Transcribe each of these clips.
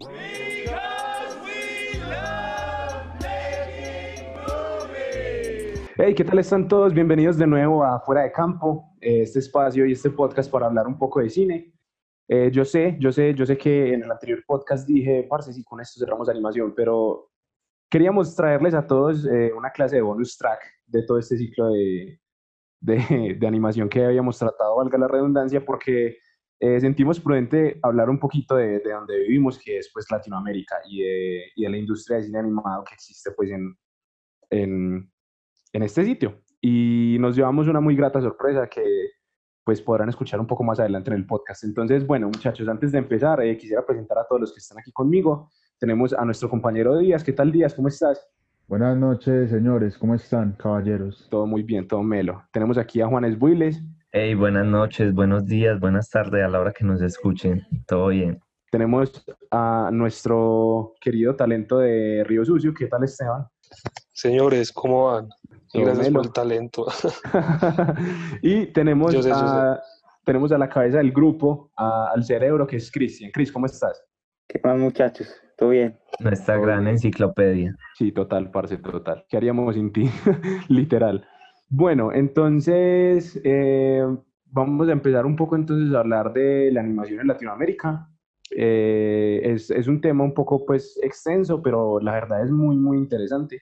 Hey, ¿qué tal están todos? Bienvenidos de nuevo a Fuera de Campo, eh, este espacio y este podcast para hablar un poco de cine. Eh, yo sé, yo sé, yo sé que en el anterior podcast dije, parce, sí, con esto cerramos animación, pero queríamos traerles a todos eh, una clase de bonus track de todo este ciclo de, de, de animación que habíamos tratado, valga la redundancia, porque sentimos prudente hablar un poquito de, de, donde vivimos, que es pues Latinoamérica, y de, y de la industria de cine animado que existe pues en, en en este sitio. Y nos llevamos una muy grata sorpresa que pues podrán escuchar un poco más adelante en el podcast. Entonces, bueno, muchachos, antes de empezar, eh, quisiera presentar a todos los que están aquí conmigo. Tenemos a nuestro compañero Díaz. ¿Qué tal, Díaz? ¿Cómo estás? Buenas noches, señores. ¿Cómo están, caballeros? Todo muy bien, todo melo. Tenemos aquí a Juanes Builes. Hey, buenas noches, buenos días, buenas tardes a la hora que nos escuchen. Todo bien. Tenemos a nuestro querido talento de Río Sucio. ¿Qué tal, Esteban? Señores, ¿cómo van? gracias por el talento. y tenemos, a, tenemos a la cabeza del grupo, al cerebro, que es Cristian. Cris, ¿cómo estás? ¿Qué más, muchachos? ¿Todo bien? Nuestra gran enciclopedia. Sí, total, parce, total. ¿Qué haríamos sin ti? Literal. Bueno, entonces eh, vamos a empezar un poco entonces a hablar de la animación en Latinoamérica. Eh, es, es, un tema un poco pues extenso, pero la verdad es muy, muy interesante.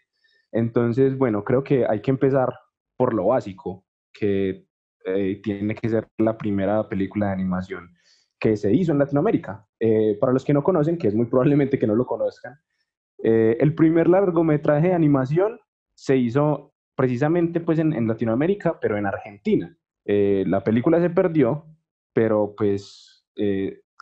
Entonces, bueno, creo que hay que empezar por lo básico, que eh, tiene que ser la primera película de animación que se hizo en Latinoamérica. Para los que no conocen, que es muy probablemente que no lo conozcan, el primer largometraje de animación se hizo precisamente pues en, Latinoamérica, pero en Argentina. la película se perdió, pero pues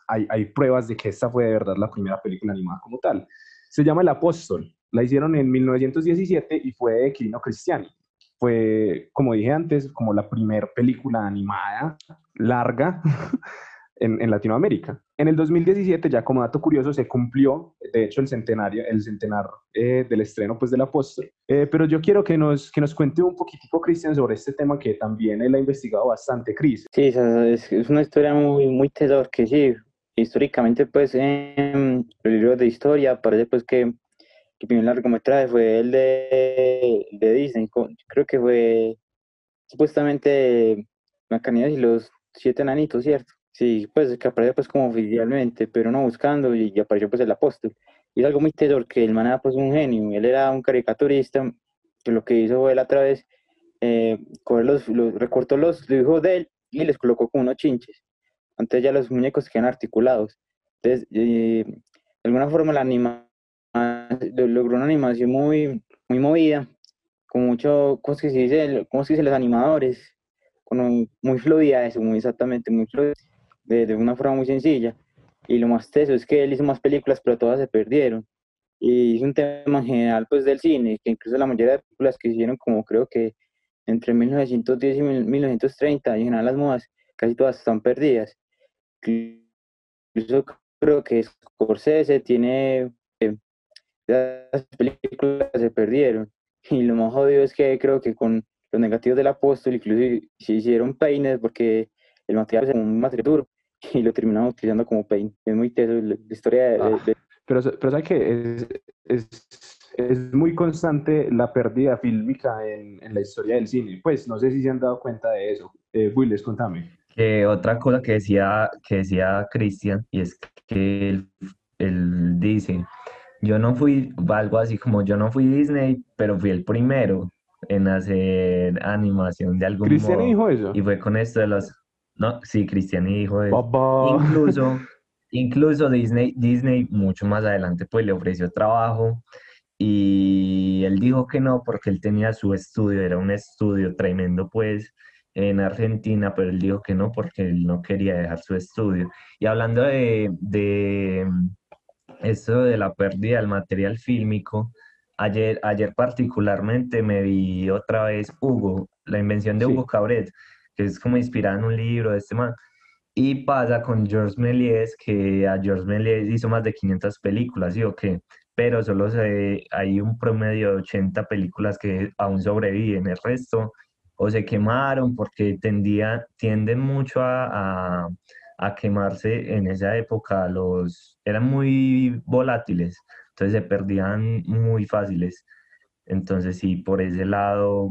hay, hay pruebas de que esta fue de verdad la primera película animada como tal. Se llama El Apóstol la hicieron en 1917 y fue de Quirino Cristiani. Fue, como dije antes, como la primera película animada larga en, Latinoamérica. En el 2017, ya como dato curioso, se cumplió, de hecho, el centenario, el centenar eh, del estreno pues, del apóstol. Eh, pero yo quiero que nos, que nos cuente un poquitico, Cristian, sobre este tema que también él ha investigado bastante, Cris. Sí, es, es, una historia muy, muy tesor que sí, históricamente, pues, en los libros de historia parece pues que el primer largometraje fue el de, de Disney, creo que fue supuestamente Macanías y los siete enanitos, ¿cierto? Sí, pues que apareció pues como oficialmente, pero no buscando y, apareció pues el apóstol. Y es algo muy tesor que el man era pues un genio, él era un caricaturista que lo que hizo él a través, eh, los, los, recortó los dibujos de él y les colocó como unos chinches. Antes ya los muñecos quedan articulados. Entonces, eh, de alguna forma la anima logró una animación muy, muy movida, con mucho, ¿cómo es que se dice? ¿Cómo se dice? Los animadores, con muy fluida, eso, muy exactamente, muy fluida, de, una forma muy sencilla. Y lo más teso es que él hizo más películas, pero todas se perdieron. Y es un tema en general, pues, del cine, que incluso la mayoría de películas que hicieron, como creo que entre 1910 y 1930, y en general las modas, casi todas están perdidas. Incluso creo que Scorsese tiene las películas se perdieron. Y lo más jodido es que creo que con los negativos del apóstol incluso se hicieron peines porque el material es un material duro y lo terminamos utilizando como peine. Es muy teso la, historia de, ah, Pero, pero ¿sabes que es, es, es, muy constante la pérdida fílmica en, en, la historia del cine. Pues no sé si se han dado cuenta de eso. Eh, Willis, contame. Eh, otra cosa que decía, que decía Cristian, y es que él, él dice yo no fui, algo así como yo no fui Disney, pero fui el primero en hacer animación de algún ¿Cristian dijo eso? Y fue con esto de los... No, sí, Cristian dijo eso. Incluso, incluso Disney, Disney mucho más adelante pues le ofreció trabajo y él dijo que no porque él tenía su estudio, era un estudio tremendo pues en Argentina, pero él dijo que no porque él no quería dejar su estudio. Y hablando de, de esto de la pérdida del material fílmico, ayer, ayer particularmente me vi otra vez Hugo, la invención de Hugo Cabret, que es como inspirada en un libro de este man. Y pasa con Georges Méliès, que a Georges Méliès hizo más de 500 películas, ¿sí o qué? Pero solo se, hay un promedio de 80 películas que aún sobreviven. El resto o se quemaron porque tendía, tienden mucho a, a quemarse en esa época, los eran muy volátiles, entonces se perdían muy fáciles. Entonces sí, por ese lado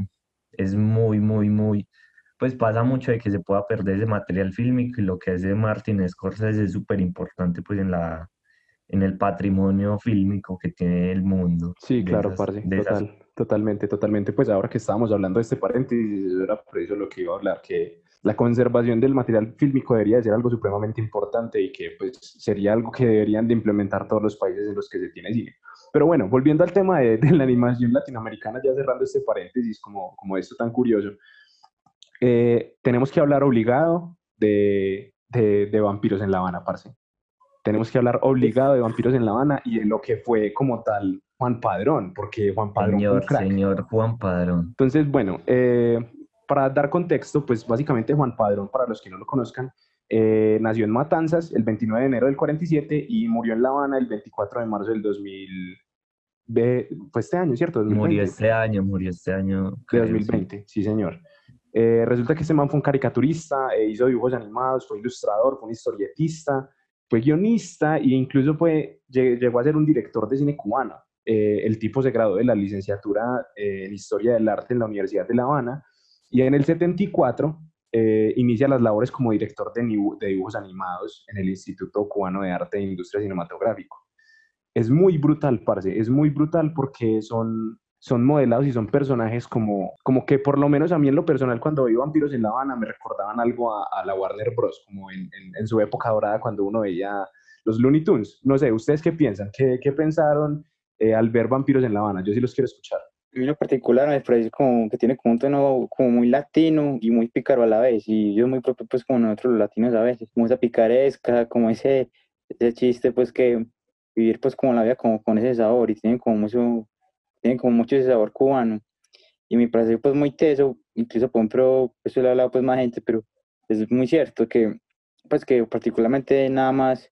es muy, muy, muy, pues pasa mucho de que se pueda perder ese material fílmico y lo que hace Martin Scorsese es súper importante pues en la en el patrimonio fílmico que tiene el mundo. Sí, claro, total, totalmente, totalmente. Pues ahora que estábamos hablando de este paréntesis, era por eso lo que iba a hablar, que la conservación del material fílmico debería ser algo supremamente importante y que pues sería algo que deberían de implementar todos los países en los que se tiene cine. Pero bueno, volviendo al tema de, la animación latinoamericana, ya cerrando este paréntesis como, como esto tan curioso, eh, tenemos que hablar obligado de, de, Vampiros en La Habana, parce. Tenemos que hablar obligado de Vampiros en La Habana y de lo que fue como tal Juan Padrón, porque Juan Padrón señor, Señor Juan Padrón. Entonces, bueno, eh, para dar contexto, pues básicamente Juan Padrón, para los que no lo conozcan, eh, nació en Matanzas el 29 de enero del 47 y murió en La Habana el 24 de marzo del 2000. fue este año, ¿cierto? Murió este año, murió este año. De 2020, sí, señor. Eh, resulta que este man fue un caricaturista, eh, hizo dibujos animados, fue ilustrador, fue un historietista, fue guionista e incluso fue, llegó a ser un director de cine cubano. el tipo se graduó de la licenciatura en Historia del Arte en la Universidad de La Habana y en el 74 eh, inicia las labores como director de, de, dibujos animados en el Instituto Cubano de Arte e Industria Cinematográfico. Es muy brutal, parce, es muy brutal porque son, son modelados y son personajes como, como que por lo menos a mí en lo personal cuando vi Vampiros en La Habana me recordaban algo a, la Warner Bros., como en, en, su época dorada cuando uno veía los Looney Tunes. No sé, ¿ustedes qué piensan? ¿Qué, qué pensaron eh, al ver Vampiros en La Habana? Yo sí los quiero escuchar a mí en particular me parece como que tiene como un tono como muy latino y muy pícaro a la vez, y yo muy propio pues como nosotros los latinos a veces, como esa picaresca, como ese, ese chiste pues que vivir pues como la vida como con ese sabor y tiene como mucho, tiene como mucho ese sabor cubano, y me parece pues muy teso, incluso por ejemplo, eso le he hablado pues más gente, pero es muy cierto que pues que particularmente nada más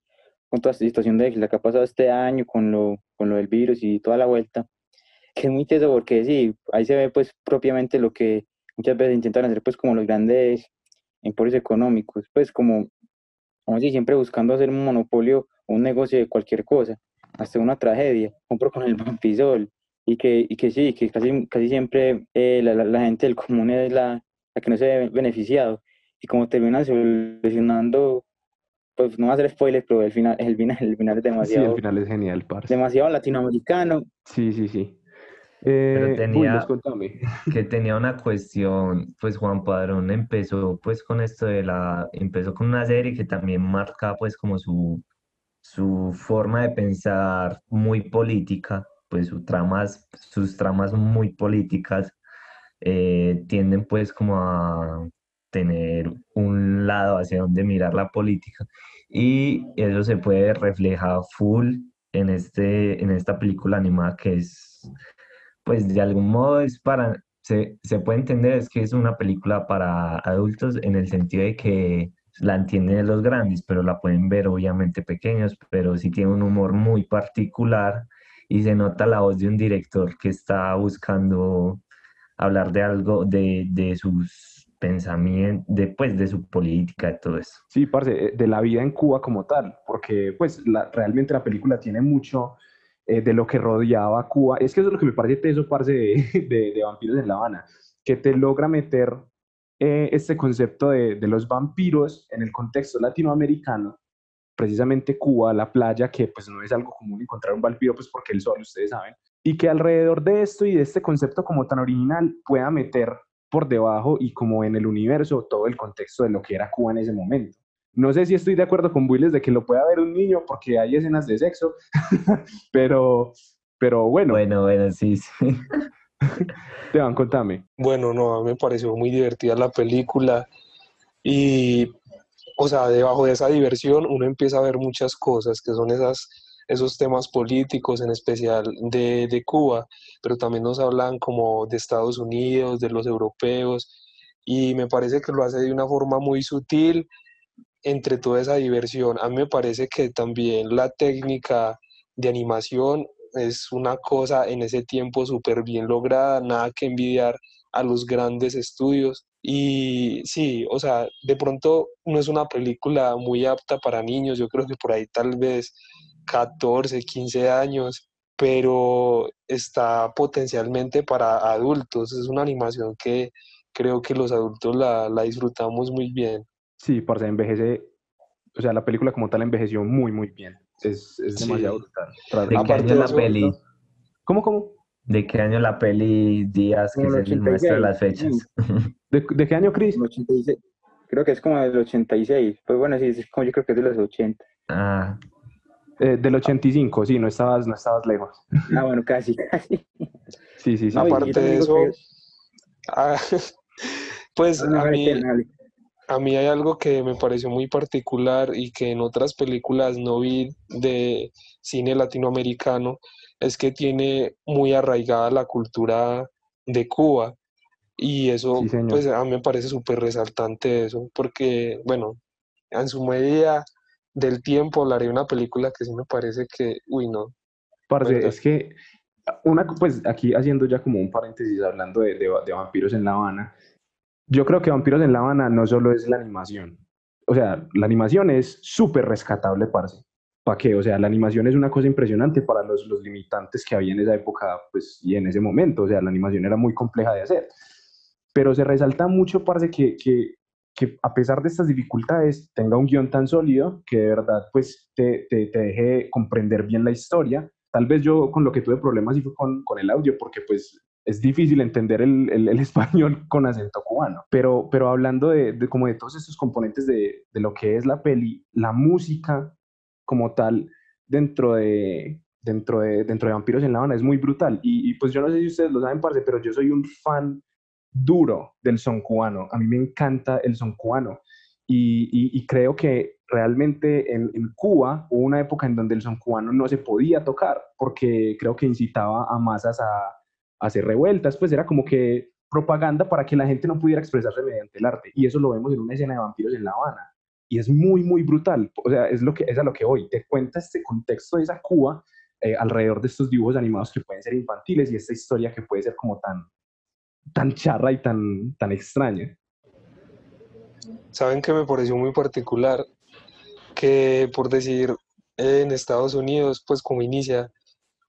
con toda esta situación de la que ha pasado este año con lo, con lo del virus y toda la vuelta, que es muy teso porque sí, ahí se ve pues propiamente lo que muchas veces intentan hacer pues como los grandes emporios económicos, pues como, como si siempre buscando hacer un monopolio o un negocio de cualquier cosa, hasta una tragedia, compro con el vampisol y que, y que sí, que casi, casi siempre eh, la, la, gente del común es la, la, que no se ve beneficiado y como terminan solucionando pues no va a ser spoiler, pero el final, el final, el final es demasiado. Sí, el final es genial, parce. Demasiado latinoamericano. Sí, sí, sí. Pero eh, tenía, que tenía una cuestión, pues Juan Padrón empezó pues con esto de la, empezó con una serie que también marca pues como su, su forma de pensar muy política, pues sus tramas, sus tramas muy políticas eh, tienden pues como a tener un lado hacia donde mirar la política. Y eso se puede reflejar full en, este, en esta película animada que es pues de algún modo es para, se, se puede entender es que es una película para adultos en el sentido de que la entienden los grandes, pero la pueden ver obviamente pequeños, pero sí tiene un humor muy particular y se nota la voz de un director que está buscando hablar de algo, de, de sus pensamientos, de, pues, de su política, de todo eso. Sí, parce, eh, de la vida en Cuba como tal, porque pues la, realmente la película tiene mucho eh, de lo que rodeaba Cuba. Es que eso es lo que me parece teso, parce, de, de, Vampiros en La Habana, que te logra meter eh, este concepto de, de, los vampiros en el contexto latinoamericano, precisamente Cuba, la playa, que pues no es algo común encontrar un vampiro, pues porque el sol, ustedes saben, y que alrededor de esto y de este concepto como tan original pueda meter por debajo y como en el universo todo el contexto de lo que era Cuba en ese momento. No sé si estoy de acuerdo con Willis de que lo pueda ver un niño porque hay escenas de sexo, pero, pero bueno. Bueno, bueno, sí, sí. Teban, contame. Bueno, no, a mí me pareció muy divertida la película y, o sea, debajo de esa diversión uno empieza a ver muchas cosas que son esas, esos temas políticos, en especial de, de Cuba, pero también nos hablan como de Estados Unidos, de los europeos, y me parece que lo hace de una forma muy sutil entre toda esa diversión. A mí me parece que también la técnica de animación es una cosa en ese tiempo súper bien lograda, nada que envidiar a los grandes estudios. Y sí, o sea, de pronto no es una película muy apta para niños, yo creo que por ahí tal vez 14, 15 años, pero está potencialmente para adultos. Es una animación que creo que los adultos la, la disfrutamos muy bien. Sí, parce, envejece, o sea, la película como tal envejeció muy, muy bien. Es, es demasiado brutal. ¿De qué año la peli? ¿Cómo, cómo? ¿De qué año la peli Díaz, que se muestra las fechas? ¿De, ¿De, qué año, Chris? 86. Creo que es como del 86. Pues bueno, sí, es como yo creo que es de los 80. Ah. Eh, del 85, sí, no estabas, no estabas lejos. Ah, bueno, casi, casi. Sí, sí, sí. Aparte de eso, ah, pues a mí, a mí hay algo que me pareció muy particular y que en otras películas no vi de cine latinoamericano, es que tiene muy arraigada la cultura de Cuba. Y eso, pues a mí me parece súper resaltante eso, porque, bueno, en su medida del tiempo hablaré de una película que sí me parece que, uy, no. Parce, es que, una, pues aquí haciendo ya como un paréntesis, hablando de, de, de vampiros en La Habana, yo creo que Vampiros en La Habana no solo es la animación. O sea, la animación es súper rescatable, parce. ¿Para qué? O sea, la animación es una cosa impresionante para los, los limitantes que había en esa época, pues, y en ese momento. O sea, la animación era muy compleja de hacer. Pero se resalta mucho, parce, que, que, que a pesar de estas dificultades tenga un guion tan sólido que de verdad, pues, te, te, te deje comprender bien la historia. Tal vez yo con lo que tuve problemas y fue con, con el audio, porque pues es difícil entender el, el, español con acento cubano. Pero, pero hablando de, de, como de todos estos componentes de, de, lo que es la peli, la música como tal dentro de, dentro de, dentro de Vampiros en La Habana es muy brutal. Y, y, pues yo no sé si ustedes lo saben, parce, pero yo soy un fan duro del son cubano. A mí me encanta el son cubano. Y, creo que realmente en, Cuba hubo una época en donde el son cubano no se podía tocar porque creo que incitaba a masas a, a hacer revueltas, pues era como que propaganda para que la gente no pudiera expresarse mediante el arte. Y eso lo vemos en una escena de vampiros en La Habana y es muy, muy brutal. O sea, es, lo que, es a lo que hoy te cuenta este contexto de esa Cuba eh, alrededor de estos dibujos animados que pueden ser infantiles y esta historia que puede ser como tan, tan charra y tan, tan extraña. ¿Saben que me pareció muy particular? Que por decir, en Estados Unidos, pues como inicia,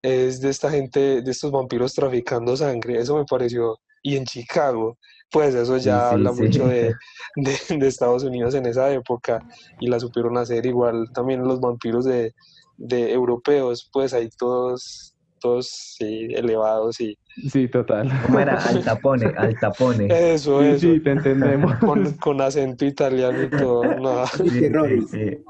es de esta gente, de estos vampiros traficando sangre, eso me pareció, y en Chicago, pues eso ya sí, habla sí. mucho de, de, de, Estados Unidos en esa época y la supieron hacer igual también los vampiros de, de europeos, pues ahí todos, todos sí, elevados y... Sí, total. ¿Cómo era? Altapone, altapone. Eso, sí, eso. Sí, te entendemos. Con, con acento italiano y todo. No. Sí, sí, sí.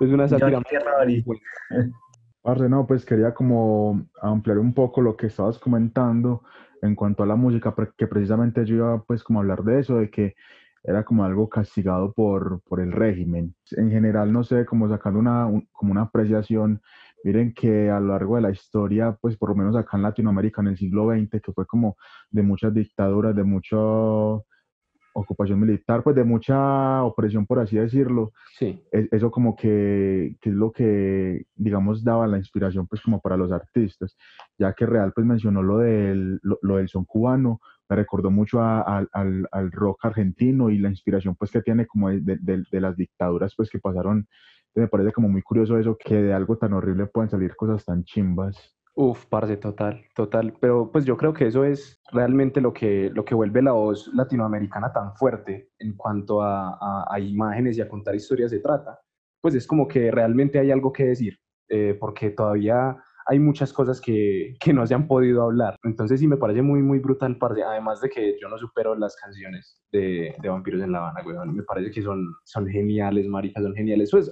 Es una sátira. Parce, no, pues quería como ampliar un poco lo que estabas comentando en cuanto a la música, que precisamente yo iba pues como a hablar de eso, de que era como algo castigado por, por el régimen. En general, no sé, como sacando una, un, como una apreciación, miren que a lo largo de la historia, pues por lo menos acá en Latinoamérica en el siglo XX, que fue como de muchas dictaduras, de mucho ocupación militar, pues de mucha opresión, por así decirlo. Sí. Eso como que, que, es lo que, digamos, daba la inspiración, pues como para los artistas. Ya que Real, pues mencionó lo del, lo, lo del son cubano, me recordó mucho a, a, al, al, rock argentino y la inspiración, pues, que tiene como de, de, de las dictaduras, pues, que pasaron. Me parece como muy curioso eso, que de algo tan horrible pueden salir cosas tan chimbas. Uf, parce, total, total. Pero pues yo creo que eso es realmente lo que, lo que vuelve la voz latinoamericana tan fuerte en cuanto a, a, a imágenes y a contar historias se trata. Pues es como que realmente hay algo que decir, eh, porque todavía hay muchas cosas que, que, no se han podido hablar. Entonces sí me parece muy, muy brutal, parce. Además de que yo no supero las canciones de, de Vampiros en La Habana, güey. Me parece que son, son geniales, maricas, son geniales. Pues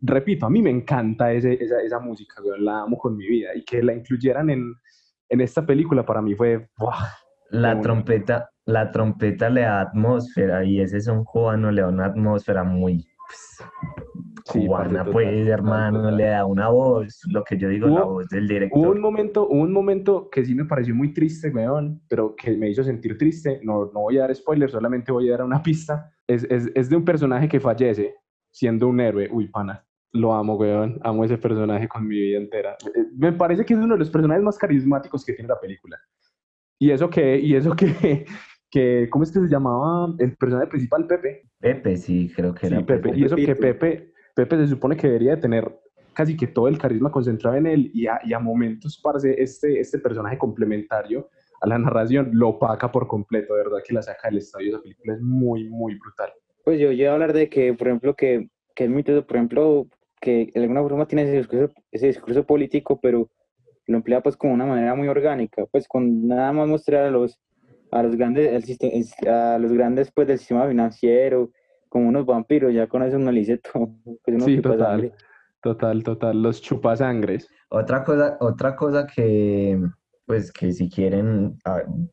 repito, a mí me encanta ese, esa, esa, música, güey, la amo con mi vida. Y que la incluyeran en, en esta película para mí fue... ¡buah! La trompeta, la trompeta le da atmósfera y ese son cubano le da una atmósfera muy pues, sí, cubana, pues, total, hermano, total. le da una voz, lo que yo digo, hubo, la voz del director. Hubo un momento, hubo un momento que sí me pareció muy triste, weón, pero que me hizo sentir triste. No, no voy a dar spoilers, solamente voy a dar una pista. Es, es, es de un personaje que fallece siendo un héroe. Uy, pana, lo amo, weón. Amo ese personaje con mi vida entera. Eh, me parece que es uno de los personajes más carismáticos que tiene la película. Y eso que, y eso que, que, ¿cómo es que se llamaba el personaje principal? Pepe. Pepe, sí, creo que era. Sí, Pepe. Y eso que Pepe, Pepe se supone que debería de tener casi que todo el carisma concentrado en él y a, y a momentos parece este, este personaje complementario a la narración lo opaca por completo, de verdad que la saca del estadio, esa película es muy, muy brutal. Pues yo iba a hablar de que, por ejemplo, que, que es muy por ejemplo, que de alguna forma tiene ese discurso, ese discurso político, pero lo emplea pues como una manera muy orgánica, pues con nada más mostrar a los, a los grandes, el a los grandes pues del sistema financiero, como unos vampiros, ya con eso no le todo. Pues sí, total, total, total, los chupasangres. Otra cosa, otra cosa que, pues que si quieren,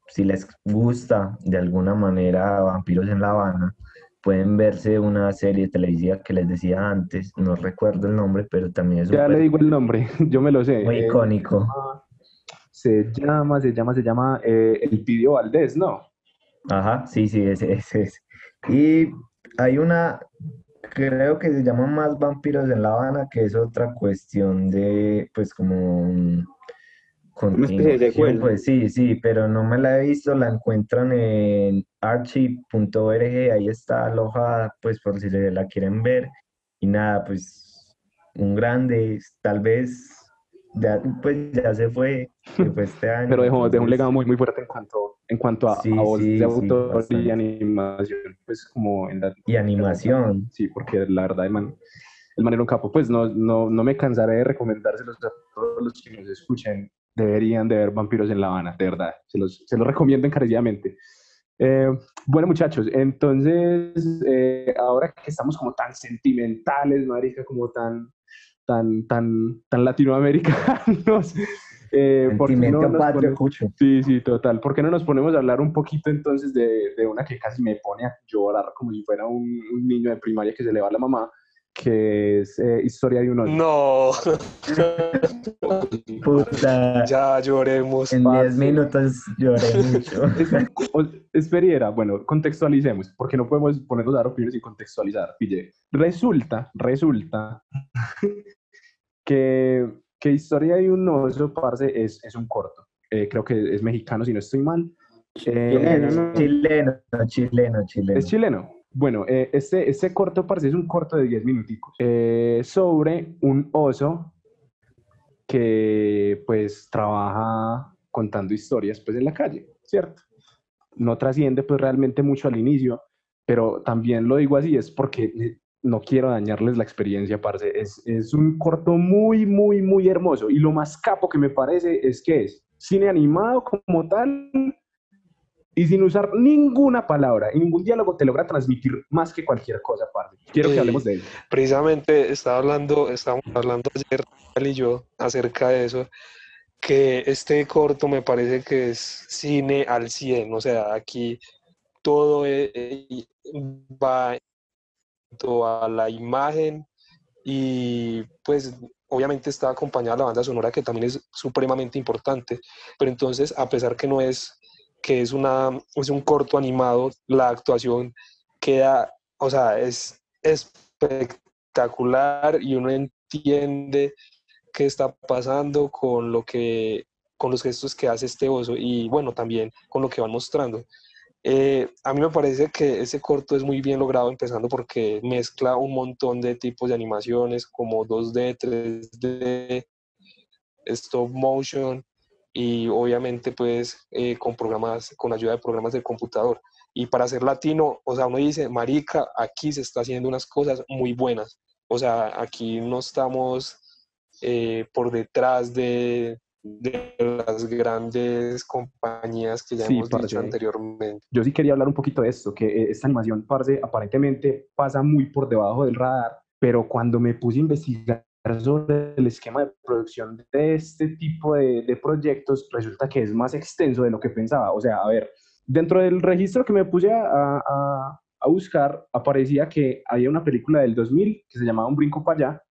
si les gusta de alguna manera Vampiros en La Habana, pueden verse una serie televisiva que les decía antes, no recuerdo el nombre, pero también es... Ya le digo el nombre, yo me lo sé. Muy eh, icónico. Se llama, se llama, se llama eh, El Pidio Valdés, ¿no? Ajá, sí, sí, ese, ese es. Y hay una, creo que se llama Más Vampiros en La Habana, que es otra cuestión de, pues como pues sí, sí, pero no me la he visto, la encuentran en archie.org, ahí está alojada, pues por si la quieren ver. Y nada, pues un grande, tal vez, ya, pues ya se fue, este año. pero dejó, un legado muy, muy fuerte en cuanto, en cuanto a, voz de autor y animación, pues como en la... Y animación. Sí, porque la verdad, el man, el man era un capo, pues no, no, no me cansaré de recomendárselos a todos los que nos escuchen deberían de ver Vampiros en La Habana, de verdad. Se los, se los recomiendo encarecidamente. Eh, bueno, muchachos, entonces, eh, ahora que estamos como tan sentimentales, marica, como tan, tan, tan, tan latinoamericanos. Eh, Sentimiento patrio, Sí, sí, total. ¿Por qué no nos ponemos a hablar un poquito entonces de, de una que casi me pone a llorar como si fuera un, un niño de primaria que se le va a la mamá? que es eh, Historia de un oso. No. Puta. Ya lloremos. En 10 minutos lloré mucho. Esperiera, bueno, contextualicemos, porque no podemos ponernos a dar opiniones sin contextualizar. Pille. Resulta, resulta que, que Historia de un oso, parce, es, es un corto. Eh, creo que es mexicano, si no estoy mal. chileno, chileno, chileno, chileno. Es chileno. Bueno, eh, este, este corto, parece es un corto de 10 minuticos eh, sobre un oso que pues trabaja contando historias pues en la calle, ¿cierto? No trasciende pues realmente mucho al inicio, pero también lo digo así, es porque no quiero dañarles la experiencia, parce. Es, es un corto muy, muy, muy hermoso. Y lo más capo que me parece es que es cine animado como tal, y sin usar ninguna palabra y ningún diálogo te logra transmitir más que cualquier cosa, aparte. Quiero que hablemos de ello. Precisamente estaba hablando, estábamos hablando ayer, él y yo, acerca de eso, que este corto me parece que es cine al 100, o sea, aquí todo e, e, va a la imagen y pues obviamente está acompañada la banda sonora que también es supremamente importante, pero entonces a pesar que no es que es, una, es un corto animado, la actuación queda, o sea, es espectacular y uno entiende qué está pasando con lo que con los gestos que hace este oso y bueno, también con lo que van mostrando. Eh, a mí me parece que ese corto es muy bien logrado, empezando porque mezcla un montón de tipos de animaciones como 2D, 3D, stop motion, y obviamente pues eh, con programas, con ayuda de programas del computador. Y para ser latino, o sea, uno dice, marica, aquí se está haciendo unas cosas muy buenas. O sea, aquí no estamos eh, por detrás de, de, las grandes compañías que ya hemos dicho anteriormente. Yo sí quería hablar un poquito de esto, que eh, esta animación, parce, aparentemente pasa muy por debajo del radar, pero cuando me puse a investigar sobre el esquema de producción de este tipo de, proyectos, resulta que es más extenso de lo que pensaba. O sea, a ver, dentro del registro que me puse a, a, buscar, aparecía que había una película del 2000 que se llamaba Un brinco para allá,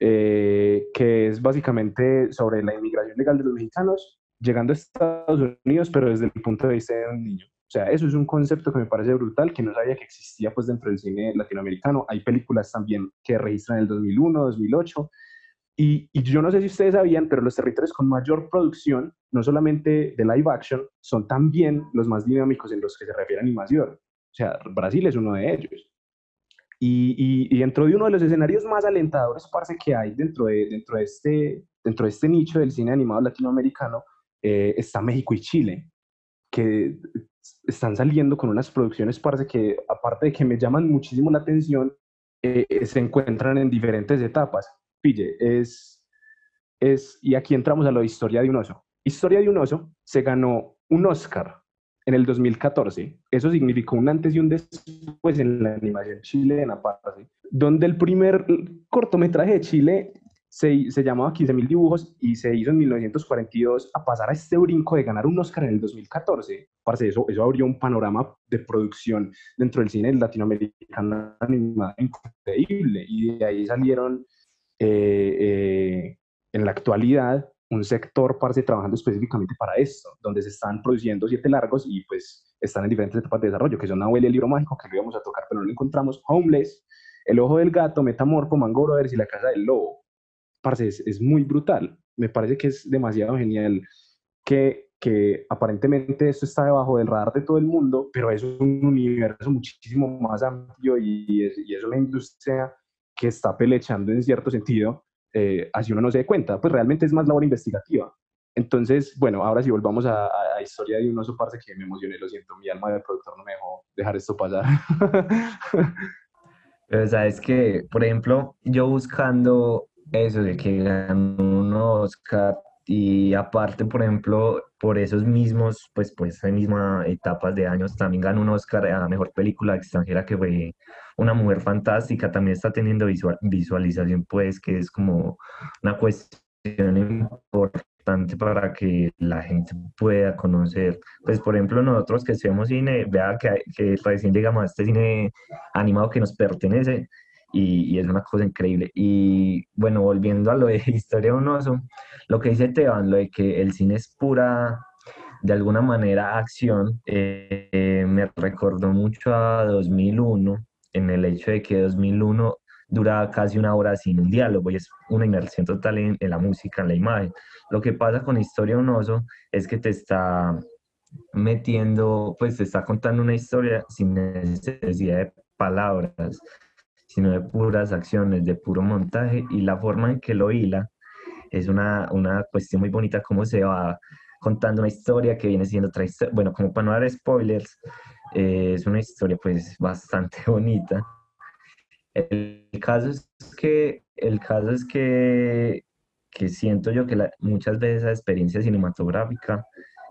eh, que es básicamente sobre la inmigración legal de los mexicanos llegando a Estados Unidos, pero desde el punto de vista de un niño. O sea, eso es un concepto que me parece brutal, que no sabía que existía pues dentro del cine latinoamericano. Hay películas también que registran el 2001, 2008. Y, y, yo no sé si ustedes sabían, pero los territorios con mayor producción, no solamente de live action, son también los más dinámicos en los que se refiere a animación. O sea, Brasil es uno de ellos. Y, y, dentro de uno de los escenarios más alentadores, parece que hay dentro de, dentro de, este, dentro de este nicho del cine animado latinoamericano, eh, está México y Chile, que están saliendo con unas producciones, parece que, aparte de que me llaman muchísimo la atención, eh, se encuentran en diferentes etapas. Pille, es, es, y aquí entramos a la historia de un oso. Historia de un oso se ganó un Oscar en el 2014. Eso significó un antes y un después en la animación chilena, donde el primer cortometraje de Chile se, se llamaba 15.000 dibujos y se hizo en 1942 a pasar a este brinco de ganar un Oscar en el 2014. Parce, eso, eso abrió un panorama de producción dentro del cine latinoamericano increíble y de ahí salieron eh, eh, en la actualidad un sector, parce, trabajando específicamente para esto, donde se están produciendo siete largos y pues están en diferentes etapas de desarrollo, que son Abuela el libro mágico, que lo íbamos a tocar, pero no lo encontramos, Homeless, El ojo del gato, Metamorfo, Mango y La casa del lobo. Parce, es, es muy brutal. Me parece que es demasiado genial que, que aparentemente esto está debajo del radar de todo el mundo, pero es un universo muchísimo más amplio y es, es una industria que está pelechando en cierto sentido eh, así uno no se dé cuenta, pues realmente es más labor investigativa. Entonces, bueno, ahora sí volvamos a, la historia de un oso parce que me emocioné, lo siento, mi alma de productor no me dejó dejar esto pasar. Pero sabes que, por ejemplo, yo buscando eso de que ganó un Oscar y aparte, por ejemplo, por esos mismos, pues por esas mismas etapas de años, también ganó un Oscar a Mejor Película Extranjera que fue Una Mujer Fantástica, también está teniendo visualización, pues que es como una cuestión importante para que la gente pueda conocer. Pues por ejemplo, nosotros que hacemos cine, vea que, que recién llegamos a este cine animado que nos pertenece, y, es una cosa increíble. Y bueno, volviendo a lo de Historia de un oso, lo que dice Teban, lo de que el cine es pura, de alguna manera, acción, eh, me recordó mucho a 2001, en el hecho de que 2001 dura casi una hora sin un diálogo y es una inmersión total en, en la música, en la imagen. Lo que pasa con Historia un oso es que te está metiendo, pues te está contando una historia sin necesidad de palabras sino de puras acciones, de puro montaje y la forma en que lo hila es una, una cuestión muy bonita, cómo se va contando una historia que viene siendo otra historia, bueno, como para no dar spoilers, eh, es una historia pues bastante bonita. El, caso es que, el caso es que, que siento yo que muchas veces esa experiencia cinematográfica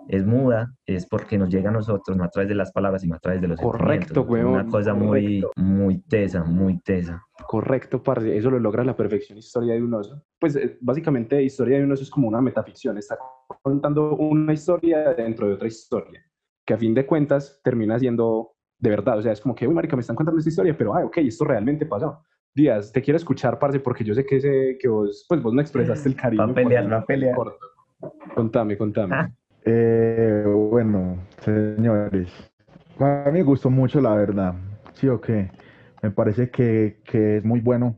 es muda, es porque nos llega a nosotros, no a través de las palabras, sino a través de los Correcto, weón. Una cosa muy, muy tesa, muy tesa. Correcto, parce. Eso lo logra la perfección Historia de un oso. Pues eh, básicamente Historia de un oso es como una metaficción. Está contando una historia dentro de otra historia, que a fin de cuentas termina siendo de verdad. O sea, es como que, uy, marica, me están contando esta historia, pero, ay, ok, esto realmente pasó. Díaz, te quiero escuchar, parce, porque yo sé que, sé que vos, pues vos no expresaste el cariño. Va a pelear, va a pelear. Contame, contame. Ah. Eh, bueno, señores, a mí me gustó mucho la verdad, sí o qué. Me parece que, que, es muy bueno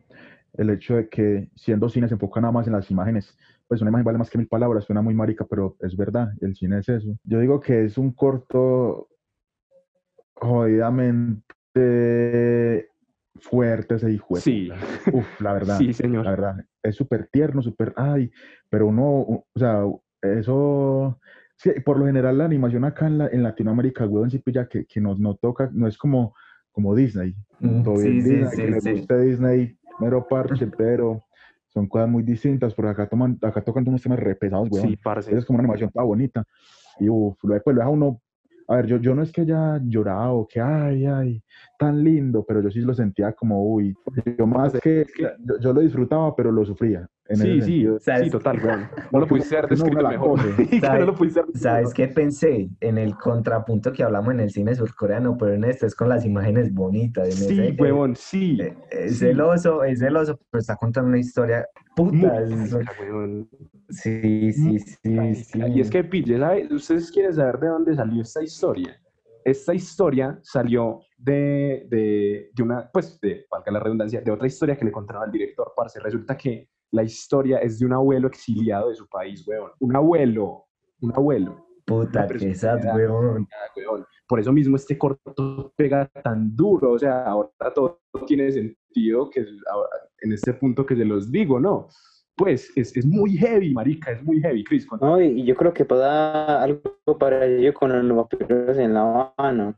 el hecho de que siendo cine se enfoca nada más en las imágenes. Pues una imagen vale más que mil palabras, suena muy marica, pero es verdad, el cine es eso. Yo digo que es un corto jodidamente fuerte ese hijo. Sí. Uf, la verdad. Sí, señor. La verdad. Es súper tierno, súper, ay, pero uno, o sea, eso Sí, por lo general la animación acá en, la, en Latinoamérica, weón, sí pilla que, que nos no toca, no es como, como Disney. Mm, Todo sí, Disney, sí, que sí, le guste Disney, mero parche, pero son cosas muy distintas, porque acá, toman, acá tocan unos temas re pesados, weón. Sí, parce. Es como una animación toda bonita. Y uff, luego pues, lo deja uno a ver, yo, yo no es que haya llorado, que ay, ay, tan lindo, pero yo sí lo sentía como, uy, yo más que, yo, yo lo disfrutaba, pero lo sufría. Sí, sí, sí, total, bueno. No lo pudiste haber descrito mejor. ¿Sabes, no lo pudiste ¿Sabes qué pensé? En el contrapunto que hablamos en el cine surcoreano, pero en este es con las imágenes bonitas. En sí, ese, huevón, sí. Es celoso, es celoso, pero está contando una historia puta. Sí, sí, sí, sí. Y es que, pille, ¿sabes? Ustedes quieren saber de dónde salió esta historia. Esta historia salió de, de, de una, pues, de, valga la redundancia, de otra historia que le contaron al director, parce. Resulta que la historia es de un abuelo exiliado de su país, weón. Un abuelo, un abuelo. Puta, que sad, weón. Por eso mismo este corto pega tan duro, o sea, ahora todo tiene sentido que en este punto que se los digo, ¿no? Pues es, es muy heavy, marica, es muy heavy, Chris. No, y yo creo que pasa algo para ello con los vaperos en La Habana,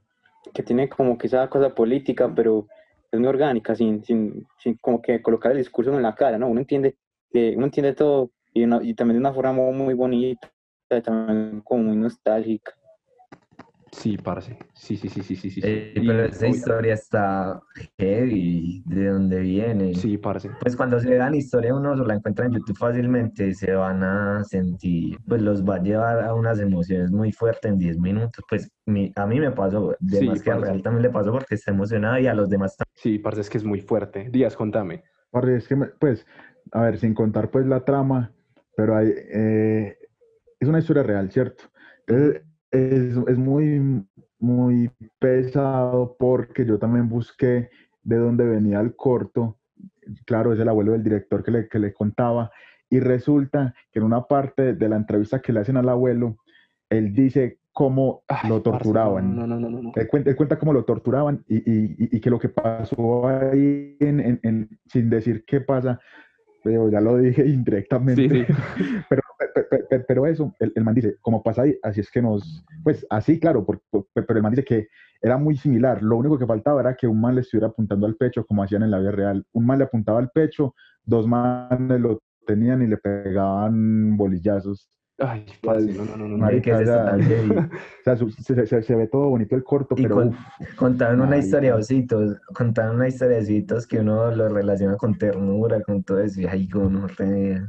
que tiene como que esa cosa política, pero es muy orgánica, sin, sin, sin como que colocar el discurso en la cara, ¿no? Uno entiende, que uno entiende todo y, y también de una forma muy bonita, también como muy nostálgica. Sí, parce. Sí, sí, sí, sí, sí. sí. Eh, pero esa historia está heavy, ¿de dónde viene? Sí, parce. Pues cuando se vean historia uno la encuentra en YouTube fácilmente, se van a sentir, pues los va a llevar a unas emociones muy fuertes en 10 minutos. Pues a mí me pasó, de más que a Real también le pasó porque está emocionado y a los demás también. Sí, parce, es que es muy fuerte. Díaz, contame. Parce, es que, pues, a ver, sin contar pues la trama, pero hay, eh, es una historia real, ¿cierto? Entonces, es, es, muy, muy pesado porque yo también busqué de dónde venía el corto. Claro, es el abuelo del director que le, que le contaba. Y resulta que en una parte de la entrevista que le hacen al abuelo, él dice cómo lo torturaban. No, no, no, no, Él, cuenta, él cuenta cómo lo torturaban y, y, y, que lo que pasó ahí, en, en, sin decir qué pasa, pero ya lo dije indirectamente, sí, sí. pero pero eso, el, man dice, como pasa ahí, así es que nos, pues así, claro, pero el man dice que era muy similar, lo único que faltaba era que un man le estuviera apuntando al pecho como hacían en la vida real, un man le apuntaba al pecho, dos manes lo tenían y le pegaban bolillazos. Ay, padre, no, no, no, no. o sea, se, ve todo bonito el corto, pero. Con, contaron una historia, ositos, contaron una historia de ositos que uno lo relaciona con ternura, con todo eso, y ay, no re...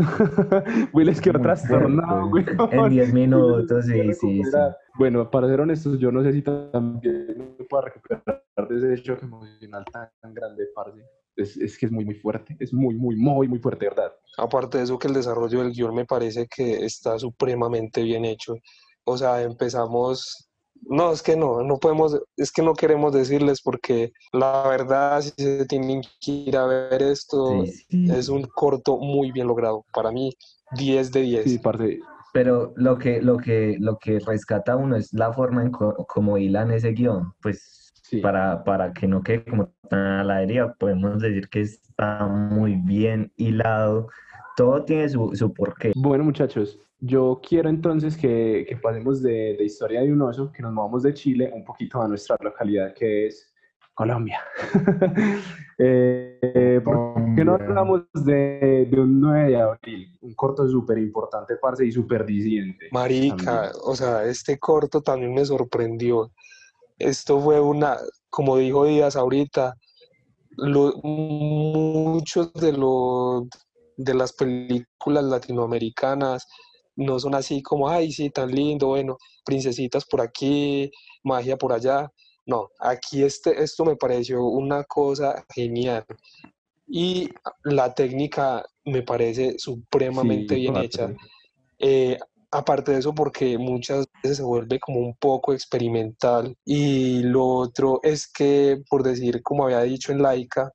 Will es que trastornado, güey. En 10 minutos, sí, sí, sí. Bueno, para ser honestos, yo no sé si también me puedo recuperar de ese choque emocional tan, grande, parce. Es, es, que es muy, muy fuerte. Es muy, muy, muy, muy fuerte, ¿verdad? Aparte de eso, que el desarrollo del guion me parece que está supremamente bien hecho. O sea, empezamos no, es que no, no podemos, es que no queremos decirles porque la verdad, si se tienen que ir a ver esto, es un corto muy bien logrado. Para mí, 10 de 10. Sí, parte. Pero lo que, lo que, lo que rescata uno es la forma en como hilan ese guion. Pues para, para que no quede como tan a la herida, podemos decir que está muy bien hilado. Todo tiene su, su porqué. Bueno, muchachos, yo quiero entonces que, que pasemos de, de, historia de un oso, que nos movamos de Chile un poquito a nuestra localidad que es Colombia. eh, ¿Por qué no hablamos de, de, un 9 de abril? Un corto súper importante, parce, y súper disidente. Marica, o sea, este corto también me sorprendió. Esto fue una, como dijo Díaz ahorita, lo, muchos de, los de las películas latinoamericanas no son así como, ay, sí, tan lindo, bueno, princesitas por aquí, magia por allá. No, aquí este, esto me pareció una cosa genial. Y la técnica me parece supremamente bien hecha. Eh, aparte de eso, porque muchas veces se vuelve como un poco experimental. Y lo otro es que, por decir, como había dicho en Laika,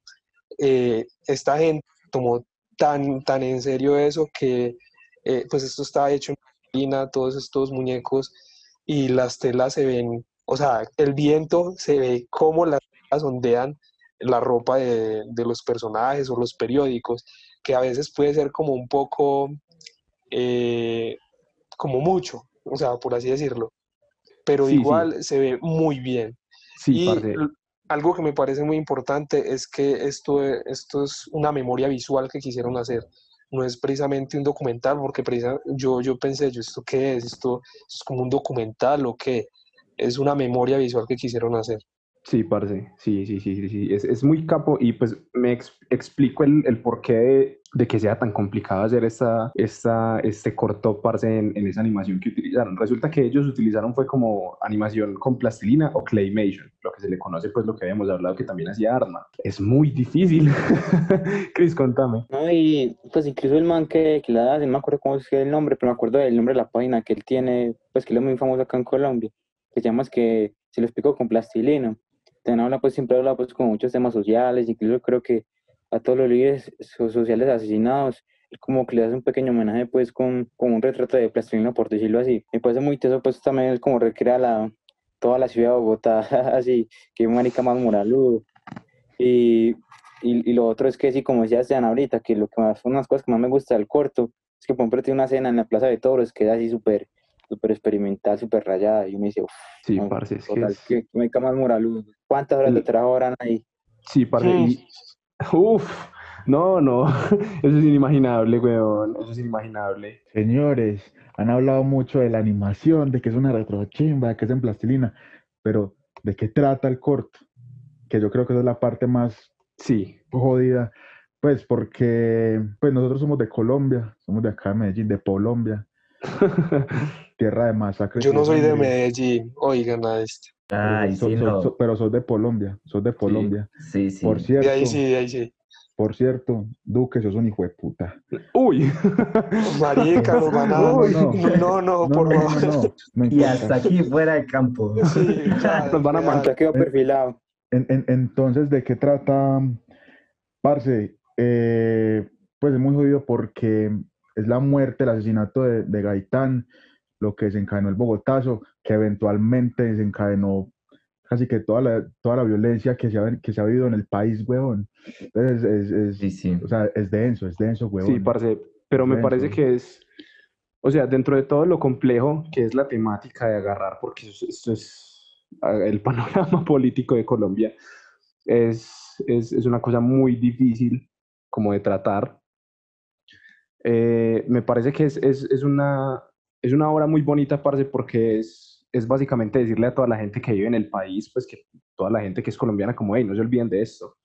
eh, esta gente tomó tan, tan en serio eso que eh, pues esto está hecho en China, todos estos muñecos, y las telas se ven, o sea, el viento se ve como las telas ondean la ropa de, los personajes o los periódicos, que a veces puede ser como un poco, eh, como mucho, o sea, por así decirlo, pero igual se ve muy bien. Sí, y algo que me parece muy importante es que esto, esto es una memoria visual que quisieron hacer no es precisamente un documental, porque yo, yo pensé, yo, ¿esto qué es? ¿Esto, es como un documental o qué? Es una memoria visual que quisieron hacer. Sí, parce, sí, sí, sí, sí, Es, es muy capo y pues me explico el, el porqué de, que sea tan complicado hacer esta, esta, este corto, parce, en, en, esa animación que utilizaron. Resulta que ellos utilizaron fue como animación con plastilina o claymation, lo que se le conoce pues lo que habíamos hablado que también hacía Arma. Es muy difícil. Chris, contame. No, y pues incluso el man que, que la hace, no me acuerdo cómo es el nombre, pero me acuerdo del nombre de la página que él tiene, pues que él es muy famoso acá en Colombia, que se llama es que se lo explico con plastilina habla, pues siempre habla pues con muchos temas sociales, incluso creo que a todos los líderes sociales asesinados, es como que le hace un pequeño homenaje pues con, con un retrato de plastilina, por decirlo así. Me parece muy teso pues también es como recrea la, toda la ciudad de Bogotá, así, que marica más moraludo. Y, y, y, lo otro es que sí, como decía Sean ahorita, que lo que más, una de las cosas que más me gusta del corto es que por ejemplo tiene una escena en la Plaza de Toros que es así súper súper experimental, súper rayada, y me dice, uff, sí, parce, es total, que es... que me más moraludo. ¿Cuántas horas de trabajo habrán ahí? Sí, parce, y... Uf, no, no, eso es inimaginable, weón, eso es inimaginable. Señores, han hablado mucho de la animación, de que es una retrochimba, de que es en plastilina, pero ¿de qué trata el corto? Que yo creo que esa es la parte más sí. jodida, pues porque pues nosotros somos de Colombia, somos de acá de Medellín, de Colombia, tierra de masacres. Yo no soy de Medellín, oigan a este. Ay, so, sí, so, no. so, pero sos de Colombia, sos de Colombia. Sí, sí. Por cierto, De ahí sí, de ahí sí. por cierto, Duque, sos un hijo de puta. Uy, Marica, van a... No, No, no. no, por favor. no, no, no Y hasta aquí fuera de campo. Sí, ya, Nos van a. Ya quedó perfilado. En- en- entonces, ¿de qué trata? Parce, eh, pues es muy jodido porque es la muerte, el asesinato de, de Gaitán, lo que desencadenó el Bogotazo, que eventualmente desencadenó casi que toda la, toda la violencia que se ha, que se ha vivido en el país, weón. Entonces, es, es- Sí, sí. o sea, es denso, es denso, weón. sí, parce, pero me Denso. parece que es, o sea, dentro de todo lo complejo que es la temática de agarrar, porque esto es el panorama político de Colombia, es, es, es una cosa muy difícil como de tratar. Eh, me parece que es, es, es una, es una obra muy bonita, parce, porque es, es básicamente decirle a toda la gente que vive en el país, pues que toda la gente que es colombiana, como, hey, no se olviden de esto.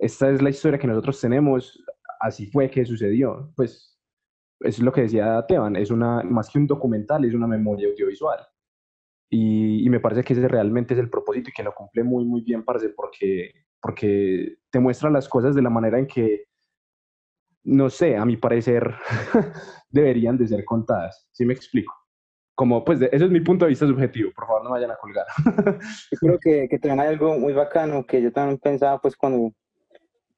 Esta es la historia que nosotros tenemos, así fue que sucedió. Pues es lo que decía Teban, es una, más que un documental, es una memoria audiovisual. Y, y me parece que ese realmente es el propósito y que lo cumple muy, muy bien, parce, porque, porque te muestra las cosas de la manera en que, no sé, a mi parecer, deberían de ser contadas. ¿Sí me explico? Como, pues, de- ese es mi punto de vista subjetivo, por favor no me vayan a colgar. Yo creo que, que también hay algo muy bacano que yo también pensaba pues cuando,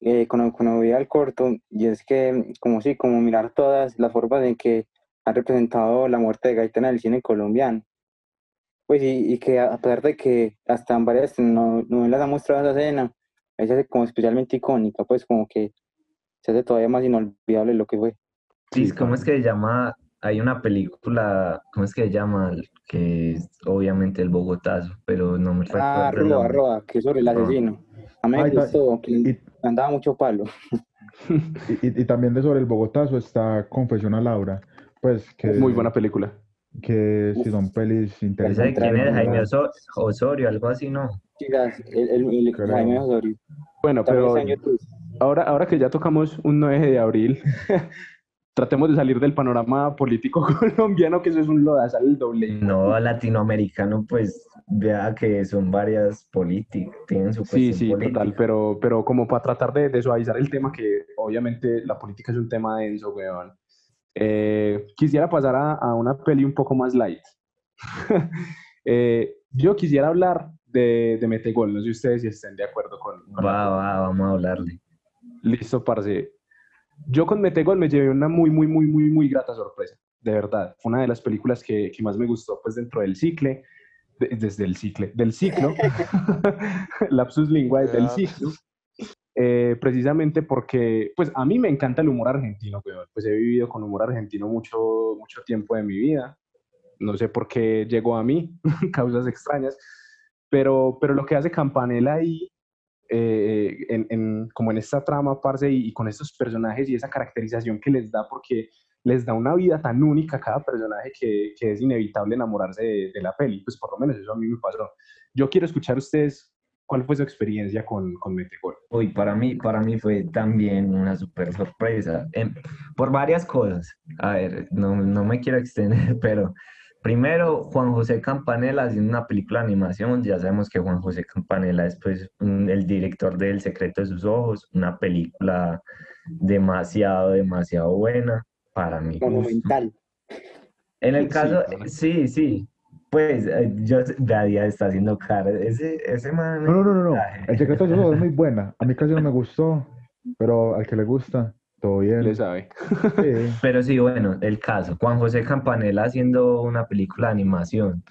eh, cuando, cuando veía el corto y es que como sí, como mirar todas las formas en que han representado la muerte de Gaitán en el cine colombiano. Pues y, y que a pesar de que hasta en varias no- novelas han mostrado esa escena, ella es como especialmente icónica, pues como que se hace todavía más inolvidable lo que fue. Sí, Sí, ¿cómo es que se llama? Hay una película, ¿cómo es que se llama? Que es obviamente el Bogotazo, pero no me Ah, recuerdo el Roa. Roa, que es sobre el Ah. asesino. A mí me gustó, que y- andaba mucho palo. Y, y- y también de sobre el Bogotazo está Confesión a Laura, pues que, Muy buena película. que sí son pelis ¿Ese de interesantes. quién es? Jaime ¿verdad? Oso- Osorio, algo así, ¿no? Quizás el, el, el. Jaime Osorio. Bueno, También pero ahora, ahora que ya tocamos un 9 de abril, tratemos de salir del panorama político colombiano, que eso es un lodazal el doble. No, latinoamericano, pues vea que son varias políticas, tienen su Sí, sí, total, pero, pero como para tratar de, de suavizar el tema, que obviamente la política es un tema denso, weón. Eh, quisiera pasar a, a una peli un poco más light. Eh, yo quisiera hablar de, de Metegol, no sé ustedes si estén de acuerdo con, con Va, va, vamos a hablarle. Listo, parce. Yo con Metegol me llevé una muy, muy, muy, muy, muy grata sorpresa. De verdad. Fue una de las películas que, que más me gustó, pues, dentro del cicle. de- desde el cicle. Del ciclo. Lapsus lingua, del Ya. ciclo. Eh, precisamente porque, pues, a mí me encanta el humor argentino, weón. Pues he vivido con humor argentino mucho, mucho tiempo de mi vida. No sé por qué llegó a mí, causas extrañas. Pero, pero lo que hace Campanella ahí eh, en, en- como en esta trama, parce, y, y con estos personajes y esa caracterización que les da, porque les da una vida tan única a cada personaje que, que es inevitable enamorarse de, de la peli. Pues por lo menos eso a mí me pasó. Yo quiero escuchar a ustedes cuál fue su experiencia con, con Metegol. Uy, para mí, para mí fue también una súper sorpresa, em, por varias cosas. A ver, no, no me quiero extender, pero primero, Juan José Campanella haciendo una película de animación. Ya sabemos que Juan José Campanella es pues, un- el director de El secreto de sus ojos, una película demasiado, demasiado buena para mí. Monumental. En el Sí, caso, claro. sí, sí. Pues eh, yo, Dadia está haciendo cara. Ese, ese man. No, no, no, no. El secreto de sus ojos es muy buena. A mí casi no me gustó. pero al que le gusta, todo bien. Le sabe. Sí. Pero sí, bueno, el caso. Juan José Campanella haciendo una película de animación.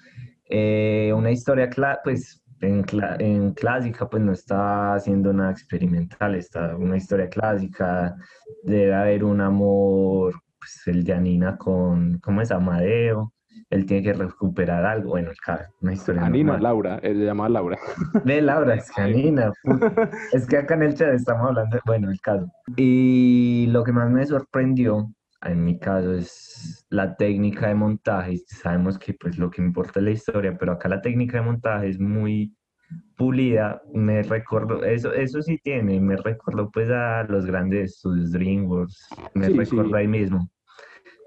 Eh, una historia, pues, en, en clásica, pues no está haciendo nada experimental, está una historia clásica. Debe haber un amor, pues, el de Anina con, ¿cómo es? Amadeo. Él tiene que recuperar algo. Bueno, el caso, una historia Anina, normal. Laura, él se llama Laura. Ve, Laura, es que Anina, es que acá en el chat estamos hablando, de- bueno, el caso. Y lo que más me sorprendió, en mi caso, es la técnica de montaje. Sabemos que pues lo que importa es la historia, pero acá la técnica de montaje es muy pulida. Me recuerdo, eso, eso sí tiene, me recuerdo pues a los grandes estudios DreamWorks, me Sí, recuerdo sí. ahí mismo.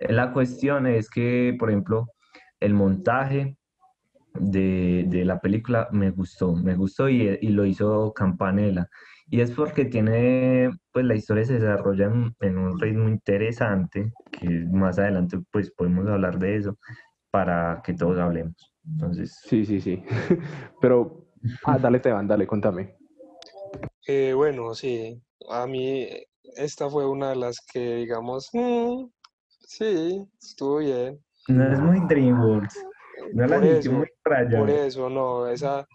La cuestión es que, por ejemplo, el montaje de, de la película me gustó, me gustó y, y lo hizo Campanella. Y es porque tiene, pues la historia se desarrolla en, en un ritmo interesante, que más adelante pues podemos hablar de eso para que todos hablemos. Entonces, Sí, sí, sí. Pero, ah, dale, Teban, dale, contame. Eh, bueno, sí, a mí esta fue una de las que, digamos, mm, sí, estuvo bien. No es muy DreamWorks, no la Por sentí eso, muy raya. Por eso, no, esa,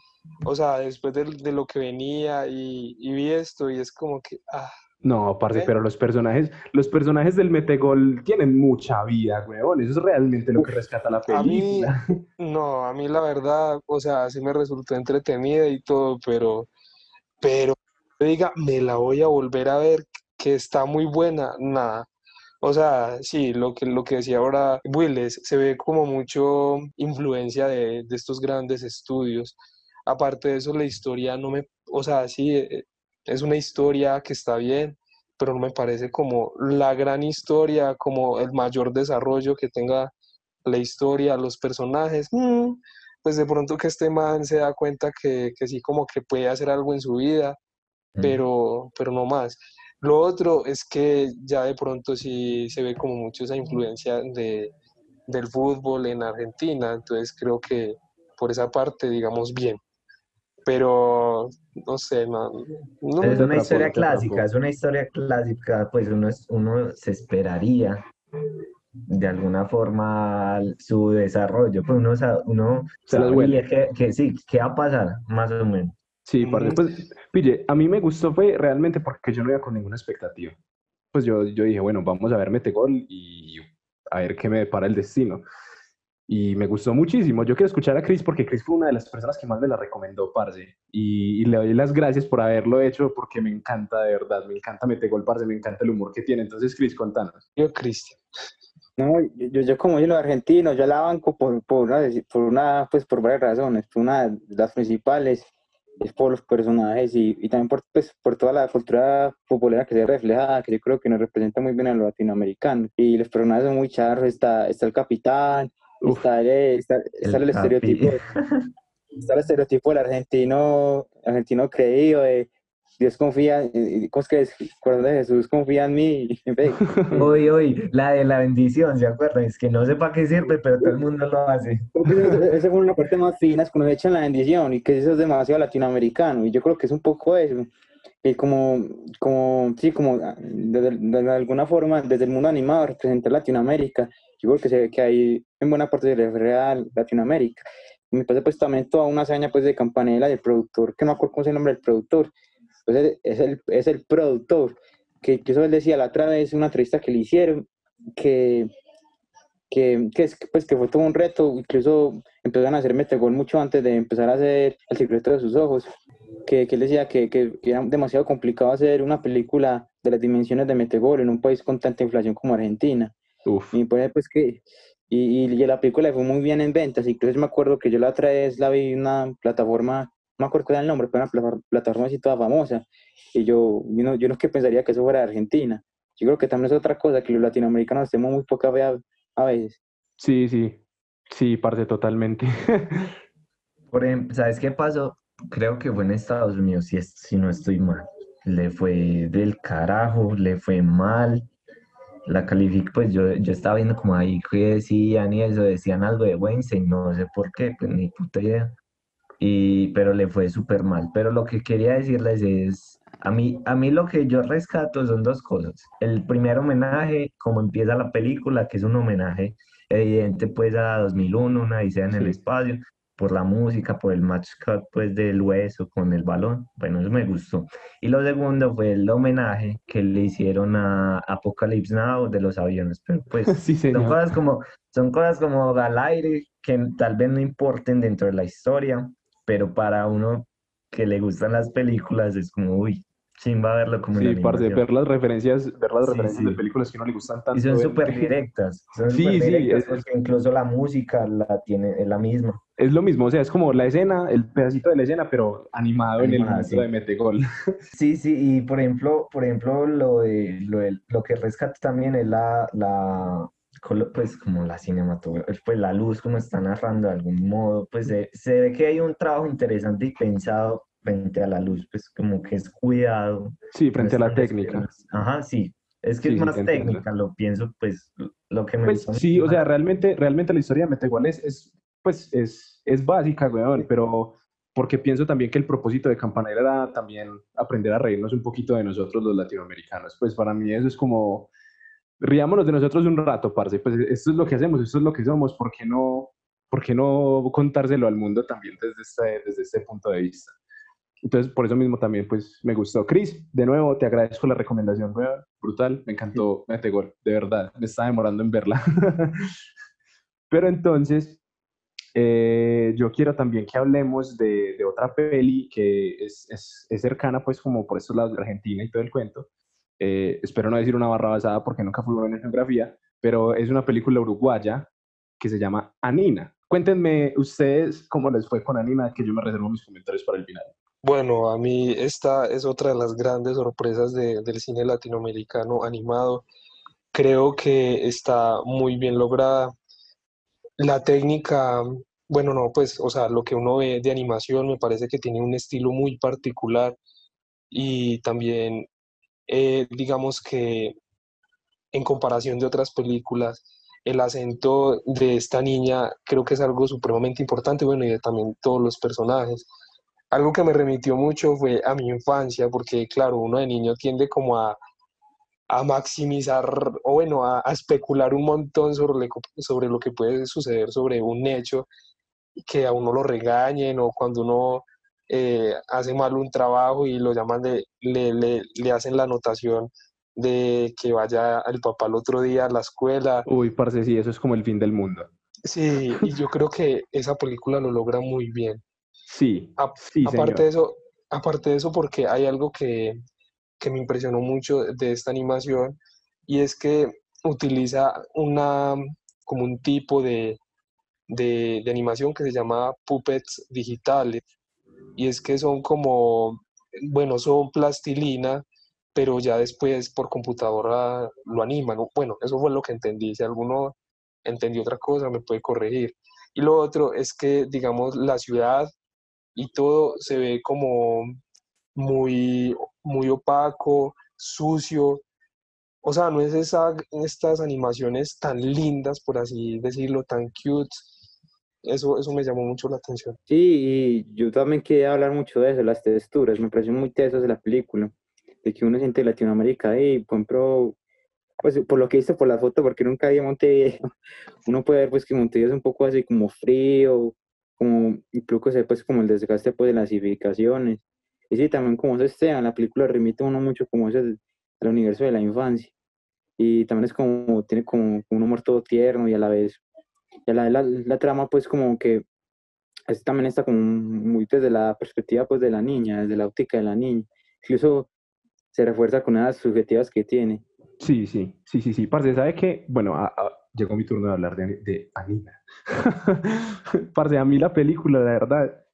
o sea, después de, de lo que venía y, y vi esto y es como que, ah, No, parce, ¿Eh? pero los personajes, los personajes del Metegol tienen mucha vida, weón. Eso es realmente lo que rescata la a mí, película. no, a mí la verdad, o sea, sí me resultó entretenida y todo, pero, pero, diga, me la voy a volver a ver, que está muy buena, nada. O sea, sí, lo que, lo que decía ahora Willes, se ve como mucho influencia de, de estos grandes estudios. Aparte de eso, la historia no me, o sea, sí, eh, es una historia que está bien, pero no me parece como la gran historia, como el mayor desarrollo que tenga la historia, los personajes. mm, pues de pronto que este man se da cuenta que, que sí, como que puede hacer algo en su vida, Mm. pero, pero no más. Lo otro es que ya de pronto sí se ve como mucho esa influencia de, del fútbol en Argentina, entonces creo que por esa parte, digamos, bien. Pero, no sé, no, Es una historia clásica, es una historia clásica, pues uno, es- uno se esperaría de alguna forma su desarrollo, pues uno, uno sabía que sí, que va a pasar, más o menos. Sí, Mm. pues, pille, a mí me gustó fue realmente porque yo no iba con ninguna expectativa. Pues yo, yo dije, bueno, vamos a ver Metegol y a ver qué me depara el destino. Y me gustó muchísimo. Yo quiero escuchar a Chris porque Chris fue una de las personas que más me la recomendó, parce. Y, y le doy las gracias por haberlo hecho porque me encanta, de verdad. Me encanta Metegol, parce, me encanta el humor que tiene. Entonces, Chris, contanos. Yo, Cristian. No, yo, yo como yo los argentinos, yo la banco por, por, una, por una, pues por varias razones. Una de las principales es por los personajes y, y también por, pues, por toda la cultura popular que se ve reflejada, que yo creo que nos representa muy bien a los latinoamericanos. Y los personajes son muy charros, está, está el capitán, Uf. está el, está, está el, estereotipo, está el estereotipo del argentino, argentino creído, de Dios confía, eh, ¿cómo es que es? Corazón de Jesús confía en mí. Hoy, hoy, la de la bendición, ¿se acuerdan? Es que no sé para qué sirve, pero todo el mundo lo hace. Esa fue una parte más fina, es cuando le echan la bendición y que eso es demasiado latinoamericano y yo creo que es un poco eso. Y como, como, sí, como ah, de, de- de alguna forma desde el mundo animado representar Latinoamérica, yo creo que se que hay en buena parte de real Latinoamérica. Y me parece pues también toda una hazaña pues de Campanella, del productor, que no me acuerdo cómo es el nombre del productor, pues es, el, es el productor, que incluso él decía la otra vez en una entrevista que le hicieron, que que, que, es, pues, que fue todo un reto, incluso empezaron a hacer Metegol mucho antes de empezar a hacer El secreto de sus ojos, que, que él decía que, que era demasiado complicado hacer una película de las dimensiones de Metegol en un país con tanta inflación como Argentina. Uf. Y pues, pues que y, y la película fue muy bien en ventas, incluso me acuerdo que yo la otra vez la vi en una plataforma, me acuerdo cuál era el nombre, pero una plata- plataforma así toda famosa, y yo, yo, no, yo no es que pensaría que eso fuera de Argentina. Yo creo que también es otra cosa, que los latinoamericanos tenemos muy poca fe a, a veces. Sí, sí. Sí, parce, totalmente. Por ejemplo, ¿sabes qué pasó? Creo que fue en Estados Unidos, si, es- si no estoy mal. Le fue del carajo, le fue mal. La calific, pues yo, yo estaba viendo como ahí que decían y eso, decían algo de Weinstein, no sé por qué, pues ni puta idea. Y, pero le fue súper mal. Pero lo que quería decirles es A mí, a mí lo que yo rescato son dos cosas. El primer homenaje, como empieza la película, que es un homenaje evidente pues a 2001, una odisea en el espacio, por la música, por el match cut pues del hueso con el balón. Bueno, eso me gustó. Y lo segundo fue el homenaje que le hicieron a Apocalypse Now de los aviones. Pero pues son cosas como son cosas como al aire que tal vez no importen dentro de la historia, pero para uno que le gustan las películas es como, uy, va a verlo como Sí, parte, ver las referencias, ver las referencias de películas que no le gustan tanto. Y son súper directas. sí, sí. Es, porque incluso la música la tiene, es la misma. Es lo mismo, o sea, es como la escena, el pedacito de la escena, pero animado, en el momento de Metegol. Sí, sí, y por ejemplo, por ejemplo, lo de, lo, de, lo que rescata también es la, la, pues como la cinematografía, pues la luz como está narrando de algún modo, pues se, se, ve que hay un trabajo interesante y pensado frente a la luz, pues como que es cuidado. Sí, frente a la técnica. Ajá, sí. Es que es más técnica, lo pienso, pues lo que me Pues sí, o sea, realmente, realmente la historia de Metegual es, es pues es, es básica, weón, pero porque pienso también que el propósito de Campanera era también aprender a reírnos un poquito de nosotros los latinoamericanos. Pues para mí eso es como, riámonos de nosotros un rato, parce, pues esto es lo que hacemos, esto es lo que somos, ¿por qué no, por qué no contárselo al mundo también desde este, desde este punto de vista? Entonces, por eso mismo también, pues, me gustó. Chris, de nuevo, te agradezco la recomendación, brutal, me encantó Mete Gol, de verdad, me estaba demorando en verla. Pero entonces, eh, yo quiero también que hablemos de, de otra peli que es, es, es, cercana, pues, como por estos lados de Argentina y todo el cuento. Eh, espero no decir una barra basada porque nunca fui buena en geografía, pero es una película uruguaya que se llama Anina. Cuéntenme ustedes cómo les fue con Anina, que yo me reservo mis comentarios para el final. Bueno, a mí esta es otra de las grandes sorpresas del cine latinoamericano animado. Creo que está muy bien lograda. La técnica, bueno, no, pues, o sea, lo que uno ve de animación me parece que tiene un estilo muy particular y también, eh, digamos que en comparación de otras películas, el acento de esta niña creo que es algo supremamente importante, bueno, y de también todos los personajes. Algo que me remitió mucho fue a mi infancia, porque claro, uno de niño tiende como a, maximizar o bueno, a, especular un montón sobre, sobre lo que puede suceder sobre un hecho, que a uno lo regañen o cuando uno eh, hace mal un trabajo y lo llaman de, le, le, hacen la anotación de que vaya el papá el otro día a la escuela. Uy, parce, sí, eso es como el fin del mundo. Sí, y yo creo que esa película lo logra muy bien. Sí, aparte, de eso, aparte de eso, porque hay algo que, me impresionó mucho de esta animación y es que utiliza una, como un tipo de, de, animación que se llama puppets digitales y es que son como, bueno, son plastilina, pero ya después por computadora lo animan. Bueno, eso fue lo que entendí. Si alguno entendió otra cosa, me puede corregir. Y lo otro es que, digamos, la ciudad y todo se ve como muy, muy opaco, sucio. O sea, no es esa, estas animaciones tan lindas, por así decirlo, tan cute. Eso, eso me llamó mucho la atención. Sí, y yo también quería hablar mucho de eso, las texturas. Me pareció muy tesas de la película. De que uno siente Latinoamérica y, por ejemplo, pues por lo que visto por la foto, porque nunca había Montevideo, uno puede ver pues que Montevideo es un poco así como frío, como incluso pues como el desgaste pues de las edificaciones y sí también como se en la película remite uno mucho como ese al universo de la infancia y también es como tiene como un humor todo tierno y a la vez la, la, la trama pues como que es, también está como muy desde la perspectiva pues de la niña desde la óptica de la niña incluso se refuerza con las subjetivas que tiene sí sí sí sí sí parce sabe que bueno llegó mi turno de hablar de, de Anina Parce, a mí la película, la verdad,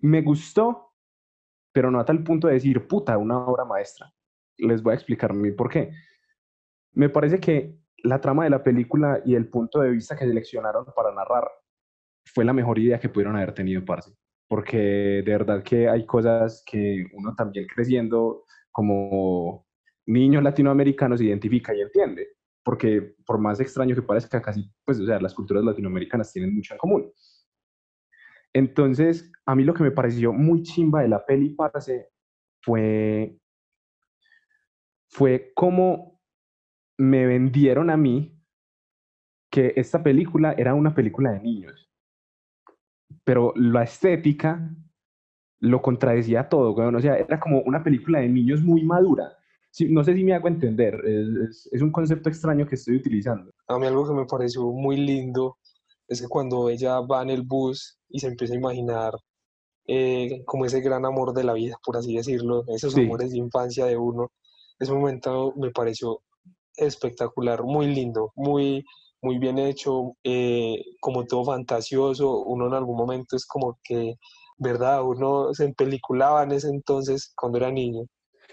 me gustó, pero no a tal punto de decir, puta, una obra maestra. Les voy a explicar por qué. Me parece que la trama de la película y el punto de vista que seleccionaron para narrar fue la mejor idea que pudieron haber tenido, parce. Porque de verdad que hay cosas que uno también creciendo como niño latinoamericano se identifica y entiende porque por más extraño que parezca, casi, pues, o sea, las culturas latinoamericanas tienen mucho en común. Entonces, a mí lo que me pareció muy chimba de la peli, parce, fue fue cómo me vendieron a mí que esta película era una película de niños. Pero la estética lo contradecía todo, O sea, era como una película de niños muy madura. no sé si me hago entender, es, es, un concepto extraño que estoy utilizando. A mí algo que me pareció muy lindo es que cuando ella va en el bus y se empieza a imaginar eh, como ese gran amor de la vida, por así decirlo, esos amores de infancia de uno, ese momento me pareció espectacular, muy lindo, muy, muy bien hecho, eh, como todo fantasioso, uno en algún momento es como que ¿verdad? Uno se empeliculaba en ese entonces cuando era niño.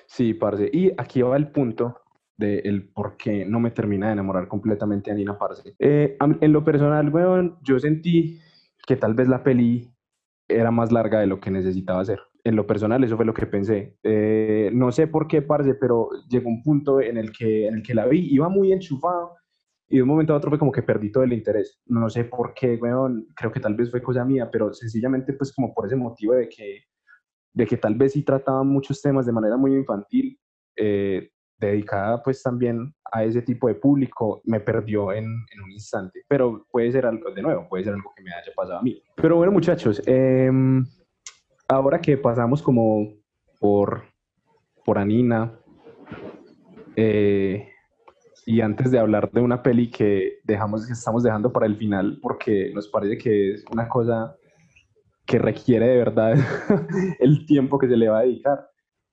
Sí, parce. Y aquí va el punto de el por qué no me termina de enamorar completamente a Nina Parce. Eh, en lo personal, weón, yo sentí que tal vez la peli era más larga de lo que necesitaba ser. En lo personal, eso fue lo que pensé. Eh, no sé por qué, parce, pero llegó un punto en el que, en el que la vi, iba muy enchufado y de un momento a otro fue como que perdí todo el interés. No sé por qué, weón, creo que tal vez fue cosa mía, pero sencillamente pues como por ese motivo de que, de que tal vez sí trataba muchos temas de manera muy infantil, eh, dedicada pues también a ese tipo de público, me perdió en, en, un instante. Pero puede ser algo, de nuevo, puede ser algo que me haya pasado a mí. Pero bueno, muchachos, em, ahora que pasamos como por, por Anina, eh, y antes de hablar de una peli que dejamos, que estamos dejando para el final, porque nos parece que es una cosa que requiere de verdad el tiempo que se le va a dedicar,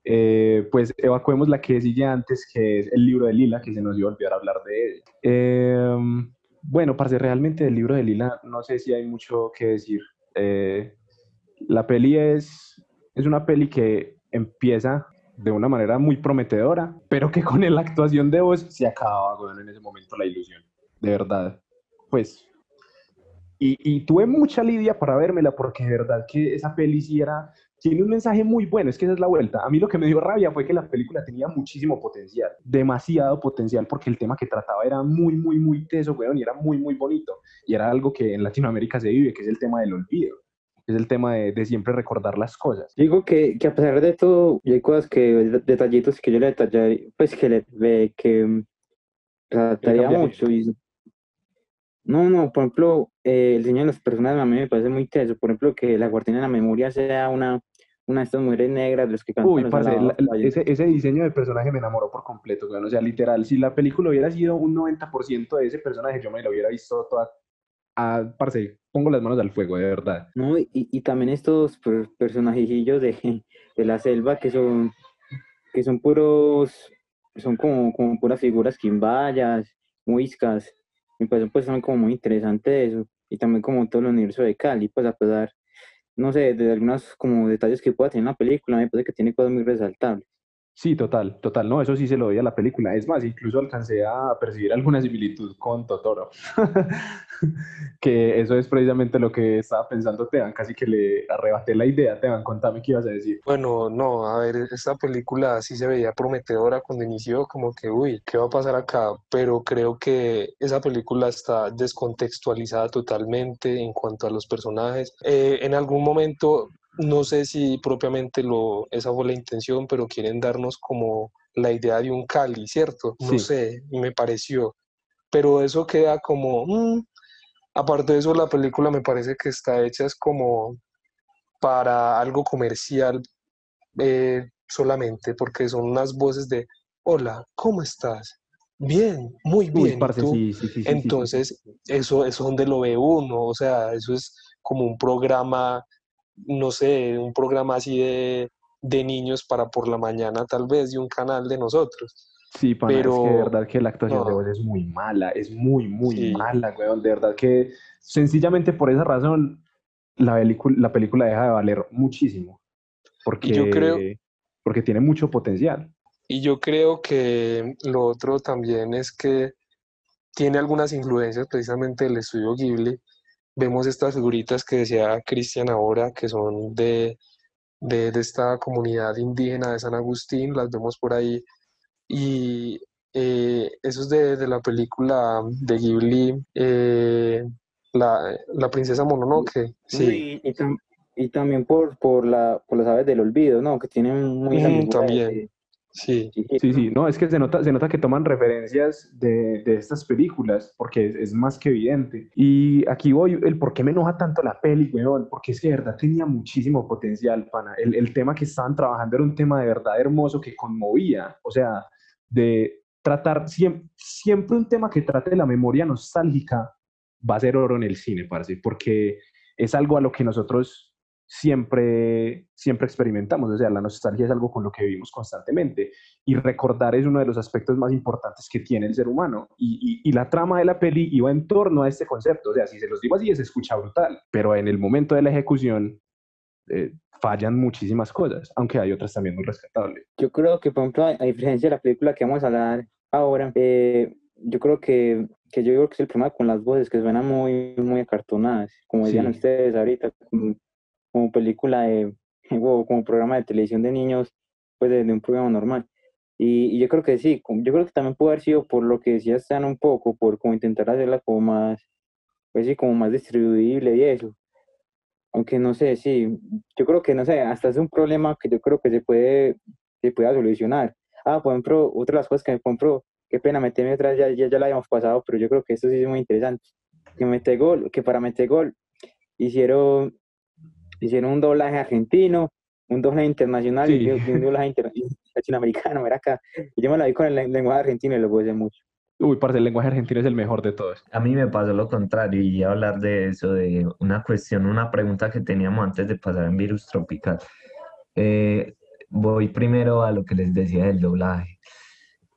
eh, pues evacuemos la que sigue antes, que es el libro de Lila, que se nos iba a olvidar hablar de él. Em, bueno, parce, realmente del libro de Lila no sé si hay mucho que decir. Eh, la peli es, es una peli que empieza de una manera muy prometedora, pero que con la actuación de voz se acababa, bueno, en ese momento la ilusión, de verdad. Pues, y, y, tuve mucha lidia para vérmela, porque de verdad que esa peli sí era, tiene un mensaje muy bueno, es que esa es la vuelta. A mí lo que me dio rabia fue que la película tenía muchísimo potencial, demasiado potencial, porque el tema que trataba era muy, muy, muy teso, weón, y era muy, muy bonito. Y era algo que en Latinoamérica se vive, que es el tema del olvido es el tema de, de, siempre recordar las cosas. Digo que, que, a pesar de todo, hay cosas que, detallitos que yo le detallaría, pues que le ve que mm, trataría mucho. Y, no, no, por ejemplo, eh, el diseño de los personajes a mí me parece muy teso. Por ejemplo, que la guardiana de la memoria sea una, una de estas mujeres negras de los que cantan. Uy, ese, ese, diseño de personaje me enamoró por completo, o sea, literal, si la película hubiera sido un 90% de ese personaje, yo me lo hubiera visto toda, a, parce, pongo las manos al fuego, de verdad. No, y, y también estos personajillos de, de la selva que son, que son puros, son como, como puras figuras quimbayas, muiscas. Me parece pues son como muy interesante eso. Y también como todo el universo de Cali, pues a pesar, no sé, de algunos como detalles que pueda tener la película, me parece que tiene cosas muy resaltables. Sí, total, total, no, eso sí se lo doy a la película. Es más, incluso alcancé a percibir alguna similitud con Totoro. que eso es precisamente lo que estaba pensando Teban, casi que le arrebaté la idea. Teban, contame qué ibas a decir. Bueno, no, a ver, esta película sí se veía prometedora cuando inició, como que, uy, ¿qué va a pasar acá? Pero creo que esa película está descontextualizada totalmente en cuanto a los personajes. Eh, en algún momento no sé si propiamente lo, esa fue la intención, pero quieren darnos como la idea de un Cali, ¿cierto? No sé, me pareció. Pero eso queda como, mm, aparte de eso, la película me parece que está hecha es como para algo comercial eh, solamente, porque son unas voces de, hola, ¿cómo estás? Bien, muy bien. Entonces, eso es donde lo ve uno, o sea, eso es como un programa no sé, un programa así de, niños para por la mañana, tal vez, de un canal de nosotros. Sí, pero es que de verdad que la actuación de voz es muy mala, es muy, muy mala, weón. De verdad que sencillamente por esa razón la, la película deja de valer muchísimo. Porque, yo creo, porque tiene mucho potencial. Y yo creo que lo otro también es que tiene algunas influencias precisamente del estudio Ghibli, vemos estas figuritas que decía Cristian ahora, que son de, de, esta comunidad indígena de San Agustín, las vemos por ahí. Y eh, eso es de, de, la película de Ghibli, eh, la, la, princesa Mononoke. Sí. Y, y, también por, por, la, por las aves del olvido, ¿no? Que tienen muy... también. Sí. Sí, sí, no, es que se nota, se nota que toman referencias de, de estas películas, porque es, es, más que evidente. Y aquí voy, el por qué me enoja tanto la peli, weón, porque es que de verdad tenía muchísimo potencial, pana. El, el tema que estaban trabajando era un tema de verdad hermoso que conmovía, o sea, de tratar siempre, siempre un tema que trate de la memoria nostálgica va a ser oro en el cine, parce, porque es algo a lo que nosotros siempre, siempre experimentamos. O sea, la nostalgia es algo con lo que vivimos constantemente y recordar es uno de los aspectos más importantes que tiene el ser humano. Y, y, la trama de la peli iba en torno a este concepto. O sea, si se los digo así, se escucha brutal, pero en el momento de la ejecución eh, fallan muchísimas cosas, aunque hay otras también muy rescatables. Yo creo que, por ejemplo, a diferencia de la película que vamos a hablar ahora, eh, yo creo que, que yo creo que es el problema con las voces que suenan muy, muy acartonadas, como decían ustedes ahorita, como película de, o como programa de televisión de niños, pues de, un programa normal. Y, yo creo que sí, yo creo que también puede haber sido por lo que decía Stan un poco, por como intentar hacerla como más, pues sí, como más distribuible y eso. Aunque no sé, sí, yo creo que no sé, hasta es un problema que yo creo que se puede, se puede solucionar. Ah, por ejemplo, otra de las cosas que me compró, qué pena meterme atrás, ya, ya, ya la habíamos pasado, pero yo creo que esto sí es muy interesante. Que mete gol, que para meter gol hicieron hicieron un doblaje argentino, un doblaje internacional y un doblaje latinoamericano, era acá. Y yo me la vi con el lenguaje argentino y lo puse mucho. Uy, parce, el lenguaje argentino es el mejor de todos. A mí me pasó lo contrario y a hablar de eso, de una cuestión, una pregunta que teníamos antes de pasar en Virus Tropical. Eh, voy primero a lo que les decía del doblaje.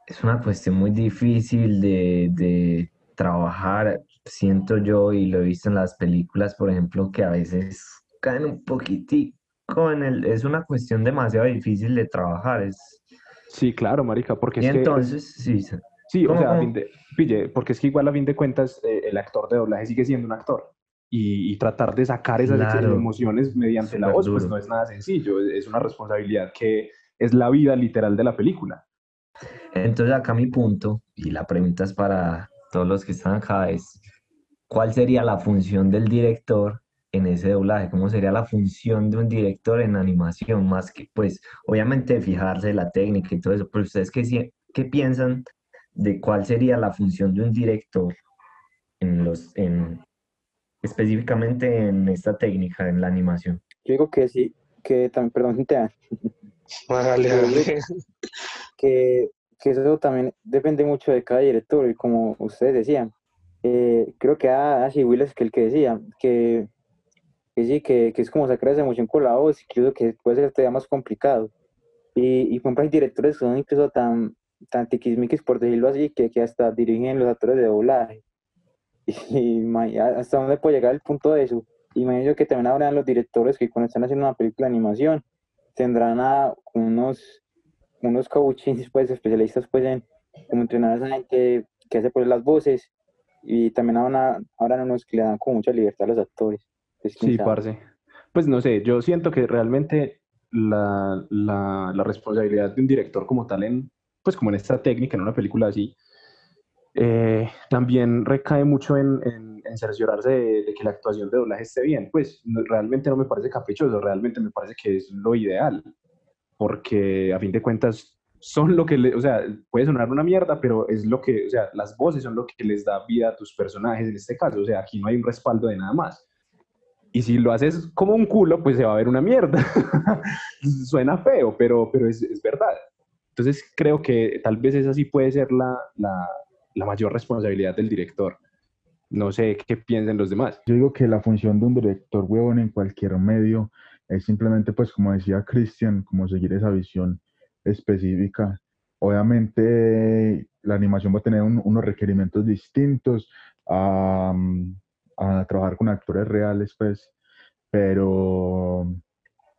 Es una cuestión muy difícil de, de trabajar, siento yo, y lo he visto en las películas, por ejemplo, que a veces caen un poquitico en el... Es una cuestión demasiado difícil de trabajar. Es... Sí, claro, marica, porque y es entonces, que... sí. Sí, o sea, pille, porque es que igual a fin de cuentas eh, el actor de doblaje sigue siendo un actor. Y, tratar de sacar esas emociones mediante la voz, pues no es nada sencillo, es una responsabilidad que es la vida literal de la película. Entonces acá mi punto, y la pregunta es para todos los que están acá, es ¿cuál sería la función del director en ese doblaje, cómo sería la función de un director en animación, más que, pues, obviamente fijarse la técnica y todo eso, pero ustedes qué, qué piensan de cuál sería la función de un director en los, en, específicamente en esta técnica, en la animación? Yo digo que sí, que también, perdón, te que, que eso también depende mucho de cada director y como ustedes decían, eh, creo que así Will es que el que decía que que sí, que, que, es como sacar esa emoción con la voz, incluso que puede ser todavía más complicado. Y, y por ejemplo, hay directores que son incluso tan, tan tiquismiquis, por decirlo así, que, que hasta dirigen los actores de doblaje. Y, hasta dónde puede llegar el punto de eso. Y imagino que también habrán los directores que cuando están haciendo una película de animación tendrán a unos, unos coaches, pues, especialistas pues, en cómo entrenar a esa gente que hace pues, las voces. Y también habrán, habrán unos que le dan con mucha libertad a los actores. Pues, sí, parce. Pues no sé, yo siento que realmente la, la, la, responsabilidad de un director como tal en, pues como en esta técnica, en una película así, eh, también recae mucho en, en, en cerciorarse de, que la actuación de doblaje esté bien. Pues realmente no me parece caprichoso, realmente me parece que es lo ideal, porque a fin de cuentas son lo que, le, o sea, puede sonar una mierda, pero es lo que, o sea, las voces son lo que les da vida a tus personajes en este caso, o sea, aquí no hay un respaldo de nada más. Y si lo haces como un culo, pues se va a ver una mierda. Suena feo, pero, pero es, es, verdad. Entonces creo que tal vez esa sí puede ser la, la, la mayor responsabilidad del director. No sé qué piensen los demás. Yo digo que la función de un director, huevón, en cualquier medio es simplemente, pues como decía Christian, como seguir esa visión específica. Obviamente la animación va a tener unos requerimientos distintos. a a trabajar con actores reales, pues, pero,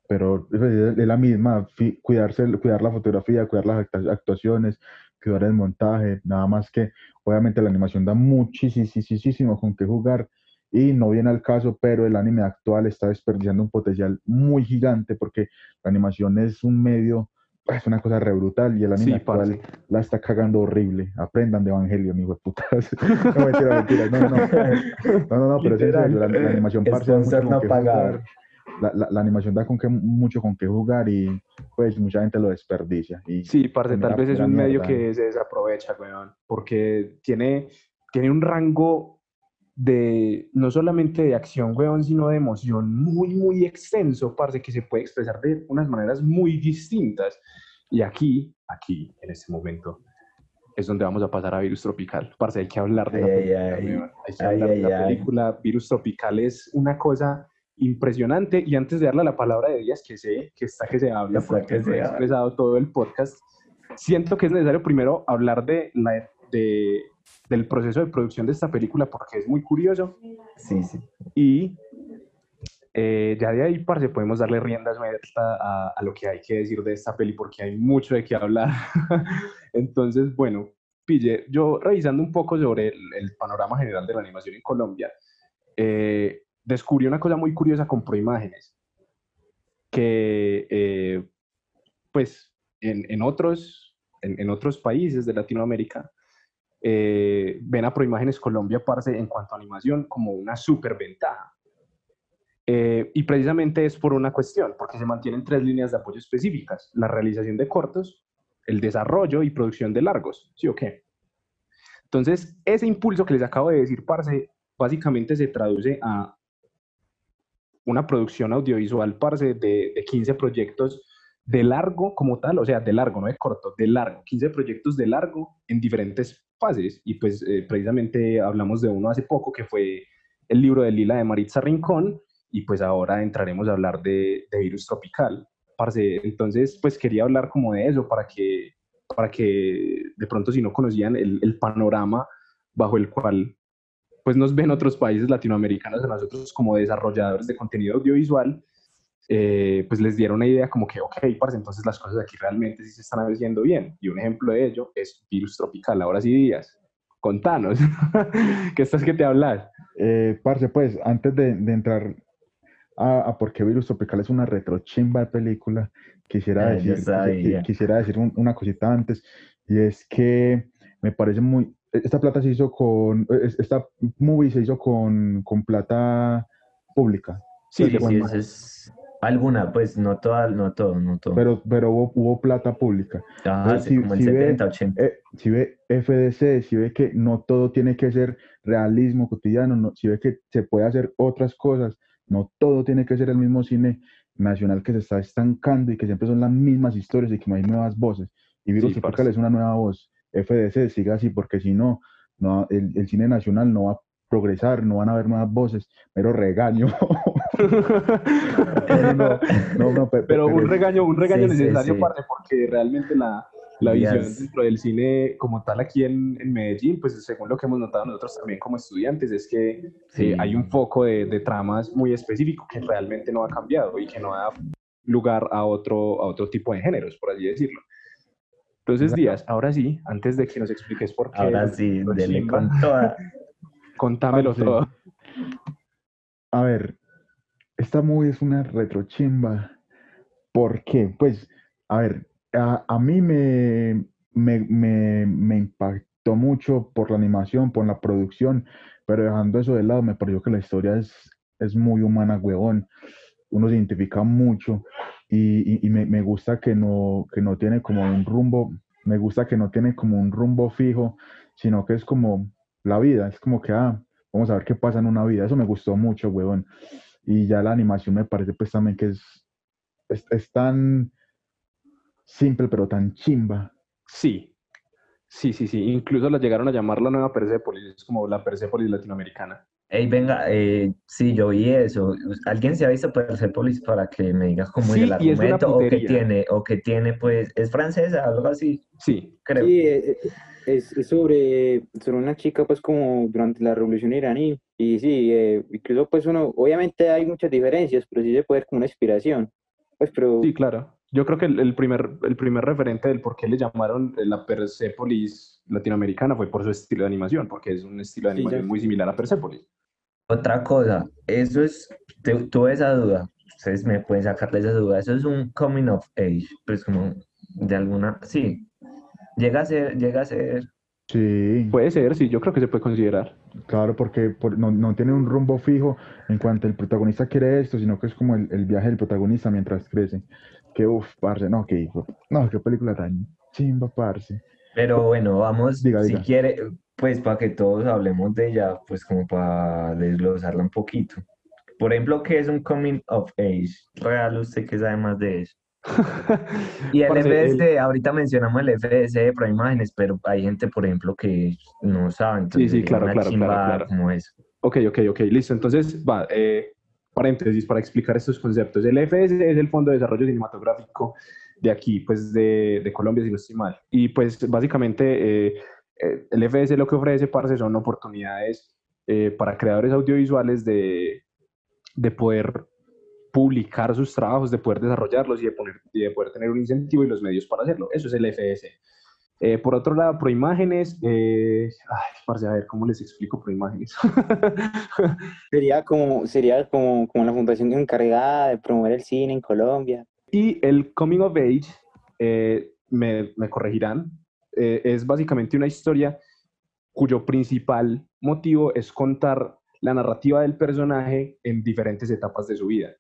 pero pues, es la misma, cuidarse, cuidar la fotografía, cuidar las actuaciones, cuidar el montaje, nada más que obviamente la animación da muchísimo con qué jugar y no viene al caso, pero el anime actual está desperdiciando un potencial muy gigante porque la animación es un medio es una cosa re brutal y el anime actual la está cagando horrible. Aprendan de Evangelio, mi putas. no, mentira, mentira. No, no, no. No, no, no pero es en serio, la, animación parce no pagar. la, animación da con que, mucho con qué jugar y pues mucha gente lo desperdicia. Y sí, parce, tal vez es un medio que se desaprovecha, weón, porque tiene, tiene un rango de, no solamente de acción, weón, sino de emoción muy, muy extenso, parce, que se puede expresar de unas maneras muy distintas. Y aquí, aquí, en este momento, es donde vamos a pasar a Virus Tropical. Parce, hay que hablar de la película. hay que hablar de la película. Virus Tropical es una cosa impresionante. Y antes de darle la palabra de Díaz, que sé que está que se habla, porque se ha expresado todo el podcast, siento que es necesario primero hablar de, la, de del proceso de producción de esta película porque es muy curioso. Sí, sí. Y eh, ya de ahí, parce, podemos darle riendas a, a, lo que hay que decir de esta peli porque hay mucho de qué hablar. Entonces, bueno, pille, yo revisando un poco sobre el, panorama general de la animación en Colombia, eh, descubrí una cosa muy curiosa con Proimágenes, que eh, pues en, en otros, en, en, otros países de Latinoamérica eh, ven a Proimágenes Colombia, parce, en cuanto a animación, como una superventaja. Eh, y precisamente es por una cuestión, porque se mantienen tres líneas de apoyo específicas, la realización de cortos, el desarrollo y producción de largos, ¿sí o qué? Entonces, ese impulso que les acabo de decir, parce, básicamente se traduce a una producción audiovisual, parce, de, de 15 proyectos de largo como tal, o sea, de largo, no de corto, de largo, 15 proyectos de largo en diferentes fases. Y pues eh, precisamente hablamos de uno hace poco que fue el libro de Lila de Maritza Rincón y pues ahora entraremos a hablar de, de Virus Tropical. Parce, entonces pues quería hablar como de eso para que, para que de pronto si no conocían el, panorama bajo el cual pues nos ven otros países latinoamericanos a nosotros como desarrolladores de contenido audiovisual, eh, pues les dieron una idea como que, ok, parce, entonces las cosas aquí realmente sí se están haciendo bien. Y un ejemplo de ello es Virus Tropical. Ahora sí, Díaz, contanos, ¿qué estás que te hablas? Eh, parce, pues, antes de, de entrar a, a, por qué Virus Tropical es una retrochimba de película, quisiera decir, quisiera decir una cosita antes, y es que me parece muy, esta plata se hizo con, esta movie se hizo con, con plata pública. Sí, sí, sí, es, Alguna, pues no toda, no todo, no todo. Pero, pero hubo, hubo plata pública. Ajá, sí, como el 70, 80. Eh, si ve FDC, si ve que no todo tiene que ser realismo cotidiano, no, si ve que se puede hacer otras cosas, no todo tiene que ser el mismo cine nacional que se está estancando y que siempre son las mismas historias y que no hay nuevas voces. Y Virus sí, es una nueva voz. FDC siga así, porque si no, no el, el cine nacional no va a progresar, no van a haber nuevas voces, pero regaño. pero, un regaño, un regaño necesario, porque realmente la, la visión dentro del cine como tal aquí en, en, Medellín, pues según lo que hemos notado nosotros también como estudiantes, es que sí. hay un foco de, de, tramas muy específico que realmente no ha cambiado y que no da lugar a otro, a otro tipo de géneros, por así decirlo. Entonces, Díaz, ahora sí, antes de que nos expliques por qué. Ahora sí, dele con toda. Contámelo todo. A ver, esta movie es una retrochimba. ¿Por qué? Pues, a ver, a, mí me, me, me, impactó mucho por la animación, por la producción, pero dejando eso de lado, me pareció que la historia es, es muy humana, huevón. Uno se identifica mucho y, y, y me, me, gusta que no, que no tiene como un rumbo, me gusta que no tiene como un rumbo fijo, sino que es como la vida, es como que, ah, vamos a ver qué pasa en una vida, eso me gustó mucho, huevón. Y ya la animación me parece pues también que es, es, tan simple, pero tan chimba. Sí, sí, sí, sí, incluso la llegaron a llamar la nueva Persepolis, es como la Persepolis latinoamericana. Ey, venga, eh, sí, yo vi eso. ¿Alguien se ha visto Persepolis para que me digas cómo sí, es el argumento o que tiene, o que tiene, pues, es francesa, algo así? Sí, creo. Sí, eh, es, sobre, sobre una chica, pues, como durante la revolución iraní. Y sí, eh, incluso, pues, uno, obviamente hay muchas diferencias, pero sí se puede ver como una inspiración. Pues, pero... Sí, claro. Yo creo que el, el, primer, el primer referente del por qué le llamaron la Persepolis latinoamericana fue por su estilo de animación, porque es un estilo de animación sí, muy similar a Persepolis. Otra cosa, eso es, tuve esa duda, ustedes me pueden sacar de esa duda, eso es un coming of age, pues como de alguna, sí, llega a ser, llega a ser. Sí. Puede ser, sí, yo creo que se puede considerar. Claro, porque no, no, tiene un rumbo fijo en cuanto el protagonista quiere esto, sino que es como el, el viaje del protagonista mientras crece. Que uff, parce, no, que no, qué película tan chimba, parce. Pero bueno, vamos, si quiere, pues para que todos hablemos de ella, pues como para desglosarla un poquito. Por ejemplo, ¿qué es un coming of age? Real, ¿usted qué sabe más de eso? y el FSD, ahorita mencionamos el FSD de pro imágenes, pero hay gente, por ejemplo, que no sabe. sí, sí, claro, claro, claro, Como eso. Ok, ok, ok, listo. Entonces, va, eh, paréntesis para explicar estos conceptos. El FSD es el Fondo de Desarrollo Cinematográfico de aquí, pues de, de Colombia, si no estoy mal. Y pues básicamente eh, eh, el FS lo que ofrece, parce, son oportunidades para creadores audiovisuales de, de poder publicar sus trabajos, de poder desarrollarlos y de, poner, de poder tener un incentivo y los medios para hacerlo. Eso es el FS. Eh, por otro lado, Proimágenes, eh, ay, a ver, ¿cómo les explico Proimágenes? sería como, sería como, como la fundación encargada de promover el cine en Colombia. Y el Coming of Age, eh, me, me, corregirán, eh, es básicamente una historia cuyo principal motivo es contar la narrativa del personaje en diferentes etapas de su vida.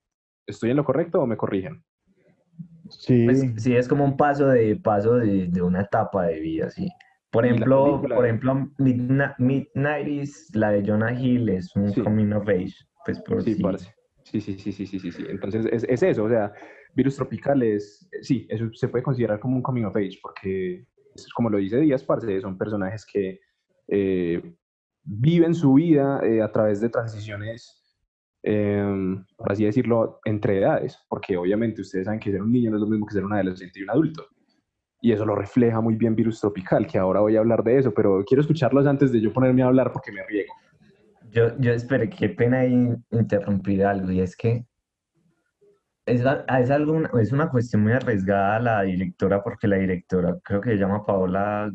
¿Estoy en lo correcto o me corrigen? Sí. Pues, sí, es como un paso de paso de, de una etapa de vida, sí. Por ejemplo, por ejemplo, Midnight is la de Jonah Hill, es un coming of age. Pues por sí, sí. sí, sí, sí, sí, sí, sí, Entonces es, es, eso, o sea, Virus Tropical es, sí, eso se puede considerar como un coming of age, porque, como lo dice Díaz, parce, son personajes que eh, viven su vida eh, a través de transiciones Em, por así decirlo, entre edades, porque obviamente ustedes saben que ser un niño no es lo mismo que ser un adolescente y un adulto. Y eso lo refleja muy bien Virus Tropical, que ahora voy a hablar de eso, pero quiero escucharlos antes de yo ponerme a hablar porque me riego. Yo, yo espero, qué pena interrumpir algo, y es que es, es, algo, es una cuestión muy arriesgada la directora, porque la directora creo que se llama Paola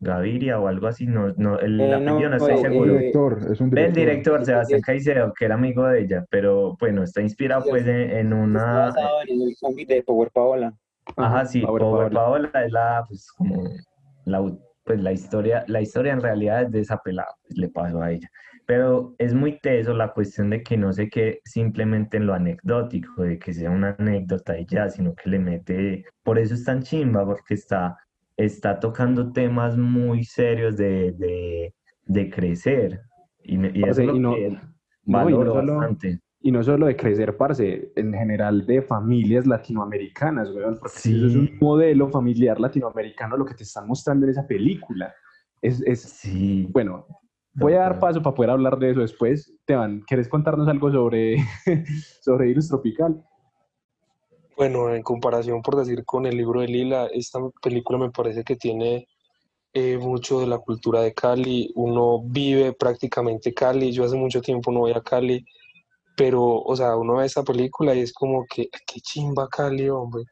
Gaviria o algo así, no, no, el eh, apellido no, estoy eh, seguro. El director, es un director. El director, Sebastián Caicedo, que era amigo de ella, pero bueno, está inspirado pues en, una... en el zombie de Power Paola. Ajá, sí, Power, Paola. es la, pues como, la, pues la historia, la historia en realidad es de esa pelada, pues, le pasó a ella. Pero es muy teso la cuestión de que no se quede simplemente en lo anecdótico, de que sea una anécdota y ya, sino que le mete, por eso es tan chimba, porque está, está tocando temas muy serios de, de, crecer. Y, y eso es lo no, que valoro bastante. Y no solo de crecer, parce, en general de familias latinoamericanas, weón, porque sí. es un modelo familiar latinoamericano lo que te están mostrando en esa película. Es, es sí. bueno, Voy a dar paso para poder hablar de eso después. Teban, ¿quieres contarnos algo sobre, sobre Virus Tropical? Bueno, en comparación, por decir, con el libro de Lila, esta película me parece que tiene eh, mucho de la cultura de Cali. Uno vive prácticamente Cali. Yo hace mucho tiempo no voy a Cali, pero, o sea, uno ve esta película y es como que, qué chimba Cali, hombre.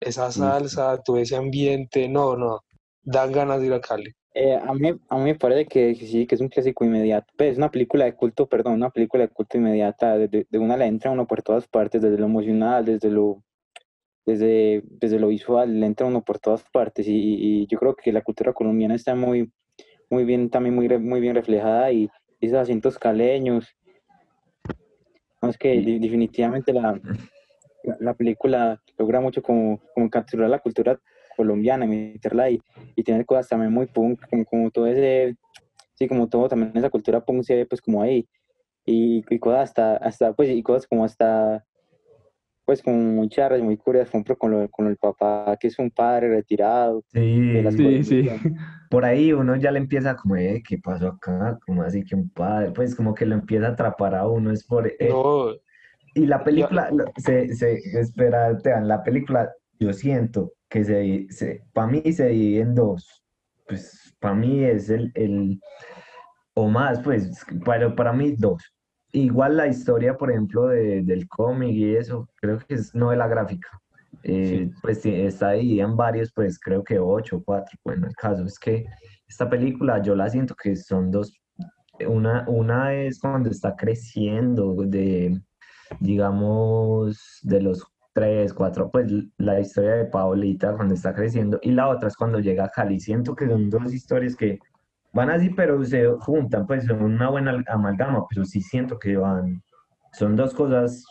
Esa salsa, todo ese ambiente, no, no, dan ganas de ir a Cali. Eh, a, mí, a mí me parece que, sí, que es un clásico inmediato. Pues, es una película de culto, perdón, una película de culto inmediata. De, de, una la entra uno por todas partes, desde lo emocional, desde lo, desde, desde lo visual, le entra uno por todas partes. Y, yo creo que la cultura colombiana está muy, muy bien, también muy, muy bien reflejada. Y esos asientos caleños. No, es que definitivamente la, la película logra mucho como, como capturar la cultura colombiana y meterla ahí y tener cosas también muy punk, como, como todo ese, sí, como todo también esa cultura punk se ve pues como ahí y, y cosas hasta, hasta, pues, y cosas como hasta, pues como muy charras, muy curiosas, por ejemplo, con, lo, con el papá, que es un padre retirado. Sí, sí, sí. Por ahí uno ya le empieza como, eh, ¿qué pasó acá? Como así que un padre, pues como que lo empieza a atrapar a uno, es por... Eh, y la película, se, se, espera, te dan, la película, yo siento que se, se para mí se divide en dos. Pues para mí es el, el, o más, pues, pero para mí dos. Igual la historia, por ejemplo, de, del cómic y eso, creo que es novela gráfica. Eh, pues está dividida en varios, pues creo que ocho o cuatro. Bueno, el caso es que esta película yo la siento que son dos. Una, una es cuando está creciendo de, digamos, de los tres, cuatro, pues la historia de Paolita cuando está creciendo y la otra es cuando llega a Cali. Siento que son dos historias que van así, pero se juntan, pues son una buena amalgama, pero sí siento que van, son dos cosas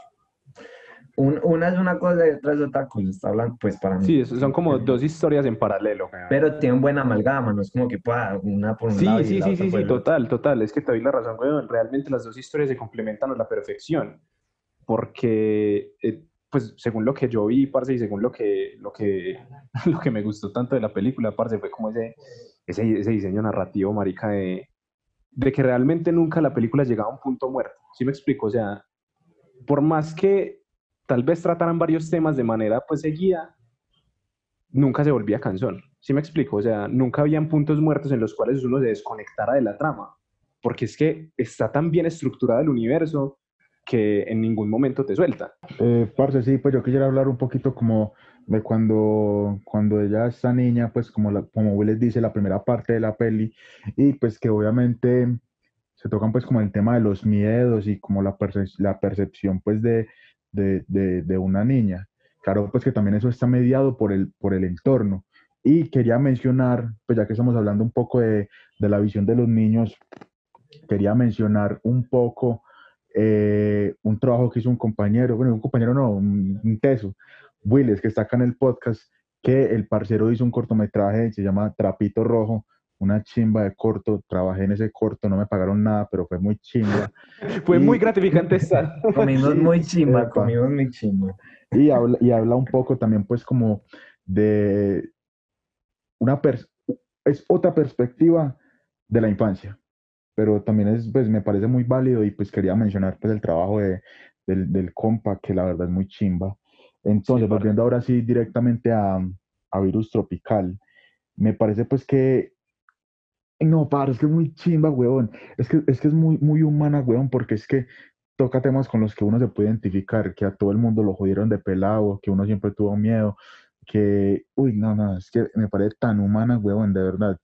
una es una cosa y otra es otra cosa, está hablando, pues para mí. Sí, son como dos historias en paralelo. Pero tienen buena amalgama, no es como que pueda una por un sí, lado Sí, sí, sí, sí, total, total, es que te doy la razón, güey, realmente las dos historias se complementan a la perfección, porque, eh, pues, según lo que yo vi, parce, y según lo que, lo que, lo que me gustó tanto de la película, parce, fue como ese, ese, diseño narrativo, marica, de, de que realmente nunca la película llegaba a un punto muerto, ¿sí me explico? O sea, por más que tal vez trataran varios temas de manera pues seguida, nunca se volvía canción. ¿Sí me explico? O sea, nunca habían puntos muertos en los cuales uno se desconectara de la trama, porque es que está tan bien estructurado el universo que en ningún momento te suelta. Eh, parce, sí, pues yo quisiera hablar un poquito como de cuando, cuando ella está niña, pues como, la, como Will dice, la primera parte de la peli, y pues que obviamente se tocan pues como el tema de los miedos y como la, la percepción pues de, de, una niña. Claro, pues que también eso está mediado por el, por el entorno. Y quería mencionar, pues ya que estamos hablando un poco de, la visión de los niños, quería mencionar un poco eh, un trabajo que hizo un compañero, bueno, un compañero no, un, teso, Willis, que está acá en el podcast, que el parcero hizo un cortometraje, se llama Trapito Rojo, una chimba de corto, trabajé en ese corto, no me pagaron nada, pero fue muy chimba. fue muy gratificante estar. Comimos muy chimba, comimos muy chimba. Y habla, y habla un poco también pues como de una, es otra perspectiva de la infancia, pero también es, pues me parece muy válido y pues quería mencionar pues el trabajo de, del, del compa, que la verdad es muy chimba. Entonces, volviendo ahora sí directamente a, a Virus Tropical, me parece pues que no, para, es que es muy chimba, weón. Es que, es que es muy, muy humana, weón, porque es que toca temas con los que uno se puede identificar, que a todo el mundo lo jodieron de pelado, que uno siempre tuvo miedo, que, uy, no, no, es que me parece tan humana, weón, de verdad.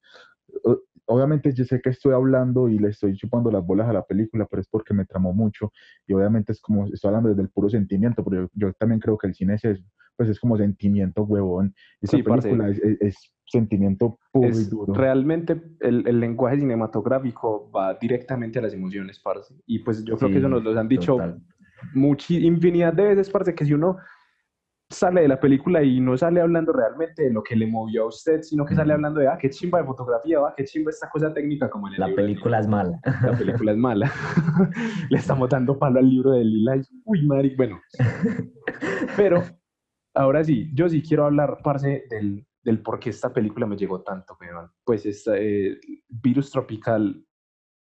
Obviamente yo sé que estoy hablando y le estoy chupando las bolas a la película, pero es porque me tramó mucho y obviamente es como, estoy hablando desde el puro sentimiento, pero yo, también creo que el cine es eso, pues es como sentimiento, huevón. Esa película es sentimiento puro y duro. Realmente el, el, lenguaje cinematográfico va directamente a las emociones, parce. Y pues yo creo que eso nos lo han dicho infinidad de veces, parce, que si uno sale de la película y no sale hablando realmente de lo que le movió a usted, sino que sale hablando de, ah, qué chimba de fotografía, va, qué chimba esta cosa técnica como en el La película es mala. La película es mala. le estamos dando palo al libro de Lila. Uy, Mari, bueno. Pero, ahora sí, yo sí quiero hablar, parce, del, del por qué esta película me llegó tanto, Pues esta, eh, Virus Tropical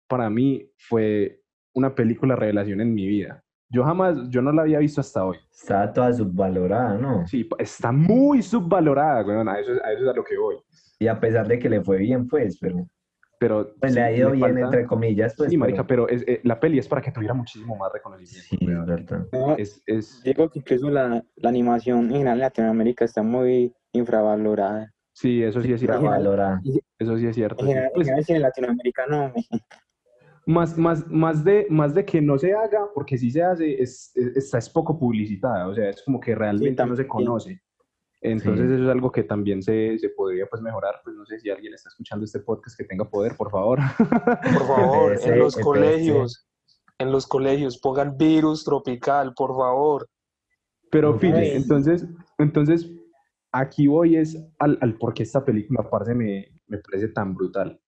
para mí fue una película revelación en mi vida. Yo jamás, yo no la había visto hasta hoy. Está toda subvalorada, ¿no? Sí, está muy subvalorada, weón, a eso, a eso es a lo que voy. Y a pesar de que le fue bien, pues, pero pero pues le ha ido bien entre comillas pues sí marica pero, es, eh, la peli es para que tuviera muchísimo más reconocimiento sí, es verdad es, es... digo que incluso la, la animación en Latinoamérica está muy infravalorada sí eso sí es cierto eso sí es cierto en, pues, en Latinoamérica no más, más, más, de, más de que no se haga, porque si se hace, es, es, es poco publicitada, o sea, es como que realmente no se conoce. Entonces eso es algo que también se, se, podría pues mejorar. Pues no sé si alguien está escuchando este podcast que tenga poder, por favor. Por favor, en los colegios, en los colegios pongan virus tropical, por favor. Pero fíjate, entonces, entonces aquí voy es al, al por qué esta película aparte me, me parece tan brutal.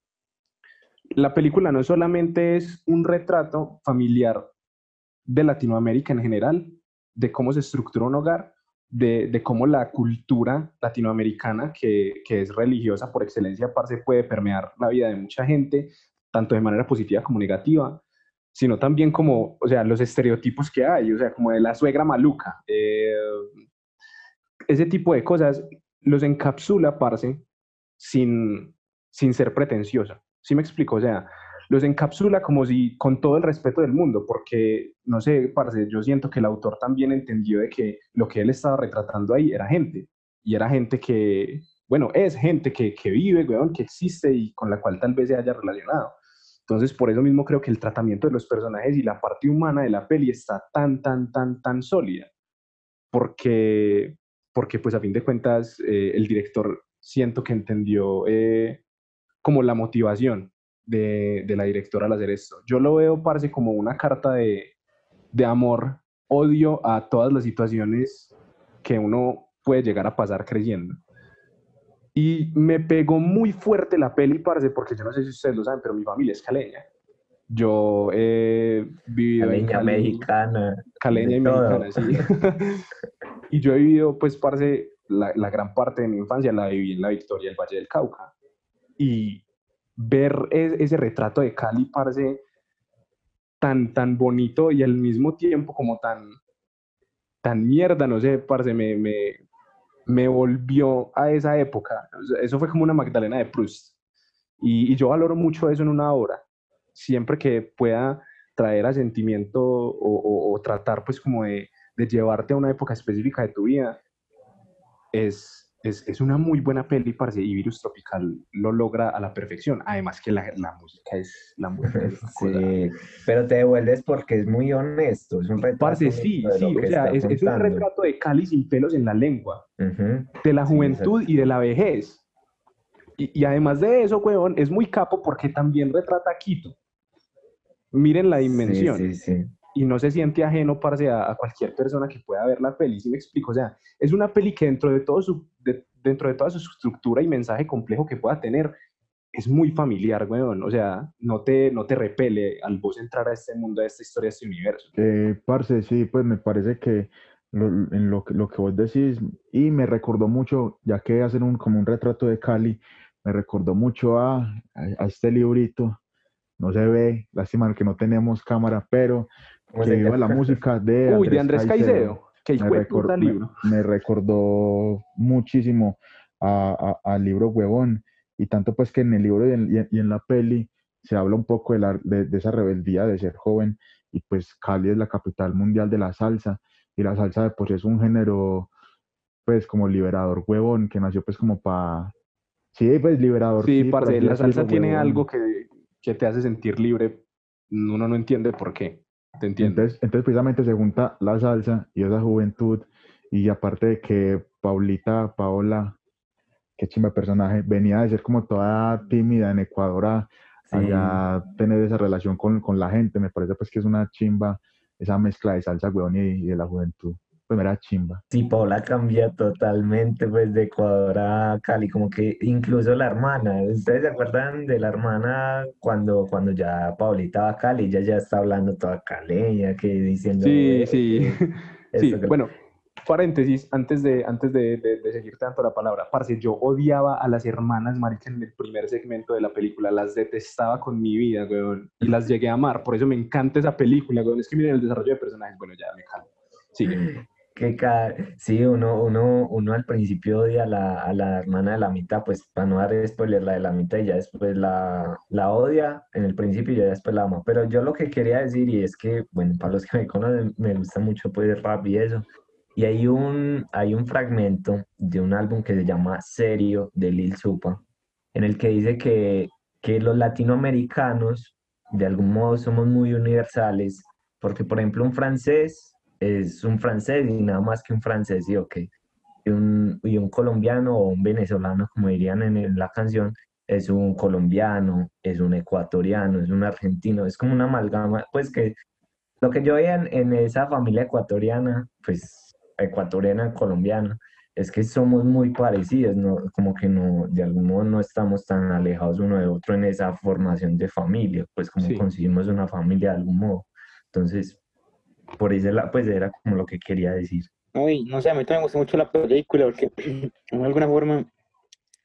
La película no solamente es un retrato familiar de Latinoamérica en general, de cómo se estructura un hogar, de, cómo la cultura latinoamericana, que, es religiosa por excelencia, parce, puede permear la vida de mucha gente, tanto de manera positiva como negativa, sino también como, o sea, los estereotipos que hay, o sea, como de la suegra maluca. Eh, ese tipo de cosas los encapsula, parce, sin, sin ser pretenciosa. ¿Sí me explico? O sea, los encapsula como si con todo el respeto del mundo, porque, no sé, parce, yo siento que el autor también entendió de que lo que él estaba retratando ahí era gente, y era gente que, bueno, es gente que, que vive, que existe y con la cual tal vez se haya relacionado. Entonces, por eso mismo creo que el tratamiento de los personajes y la parte humana de la peli está tan, tan, tan, tan sólida, porque, porque pues a fin de cuentas, eh, el director siento que entendió eh, como la motivación de, de la directora al hacer esto. Yo lo veo, parece como una carta de, de amor, odio a todas las situaciones que uno puede llegar a pasar creyendo. Y me pegó muy fuerte la peli, parce, porque yo no sé si ustedes lo saben, pero mi familia es caleña. Yo he vivido Caleña, en Cali, mexicana. caleña y todo. mexicana, sí. y yo he vivido, pues, parce, la, la gran parte de mi infancia la viví en la Victoria del Valle del Cauca. Y ver e- ese retrato de Cali, parce, tan, tan bonito y al mismo tiempo como tan, tan mierda, no sé, parce, me, me, volvió a esa época. Eso fue como una Magdalena de Proust. Y, yo valoro mucho eso en una obra. Siempre que pueda traer a sentimiento o, o- o tratar pues como de, de llevarte a una época específica de tu vida, es, es, es una muy buena peli, parce, y Virus Tropical lo logra a la perfección. Además que la, la música es la música es Sí, pero te devuelves porque es muy honesto, es un retrato Parce, sí, sí, o sea, es, es un retrato de Cali sin pelos en la lengua, de la juventud y de la vejez. Y, y además de eso, weón, es muy capo porque también retrata a Quito. Miren la dimensión. Sí, sí, sí. Y no se siente ajeno, parce, a, a cualquier persona que pueda ver la peli, ¿sí me explico? O sea, es una peli que dentro de, todo su, de- dentro de toda su estructura y mensaje complejo que pueda tener, es muy familiar, weón. O sea, no te, no te repele al vos entrar a este mundo, a esta historia, a este universo. Eh, parce, sí, pues me parece que lo, en lo, lo que vos decís, y me recordó mucho, ya que hacen un, como un retrato de Cali, me recordó mucho a, a, a este librito, no se ve, lástima que no tenemos cámara, pero ¿Cómo que lleva la música de Uy, de Andrés Caicedo. Que me, de puta recor- me- libro. me recordó muchísimo al libro Huevón, y tanto pues que en el libro y en, y en- y en la peli se habla un poco de, la- de- de esa rebeldía de ser joven, y pues Cali es la capital mundial de la salsa, y la salsa sí es un género pues como liberador huevón, que nació pues como para... Sí, pues liberador. Sí, por parce, la salsa tiene huevón. algo que, que te hace sentir libre. Uno no entiende por qué. Te entiendo. Entonces, entonces precisamente se junta la salsa y esa juventud, y aparte de que Paulita, Paola, qué chimba personaje, venía de ser como toda tímida en Ecuador a, Sí. allá tener esa relación con, con la gente, me parece pues que es una chimba esa mezcla de salsa, weón, y, y de la juventud. Pues era chimba. Sí, Paula cambia totalmente pues de Ecuador a Cali, como que incluso la hermana, ¿ustedes se acuerdan de la hermana cuando, cuando ya Paulita va a Cali, ella ya está hablando toda caleña, que diciendo Sí, "Eh, sí. Sí, que- bueno, paréntesis, antes de, antes de, de, de seguir tanto la palabra, parce, yo odiaba a las hermanas, marica, en el primer segmento de la película, las detestaba con mi vida, weón, y las llegué a amar, por eso me encanta esa película, weón, es que miren el desarrollo de personajes, bueno, ya me calmo, sigue. Que ca- sí, uno, uno, uno al principio odia a la, a la hermana de la mitad, pues para no dar spoiler, la de la mitad y ya después la, la odia en el principio y ya después la ama. Pero yo lo que quería decir y es que, bueno, para los que me conocen, me gusta mucho pues rap y eso. Y hay un, hay un fragmento de un álbum que se llama Serio de Lil Supa, en el que dice que, que los latinoamericanos de algún modo somos muy universales, porque por ejemplo un francés es un francés y nada más que un francés, ¿sí o qué? Y un, y un colombiano o un venezolano, como dirían en, el- la canción, es un colombiano, es un ecuatoriano, es un argentino, es como una amalgama, pues que lo que yo veía en, en esa familia ecuatoriana, pues ecuatoriana, colombiana, es que somos muy parecidos, ¿no? Como que no, de algún modo no estamos tan alejados uno de otro en esa formación de familia, pues como Sí. conseguimos una familia de algún modo. Entonces, por ese lado, pues era como lo que quería decir. Uy, no sé, a mí también me gusta mucho la película porque de alguna forma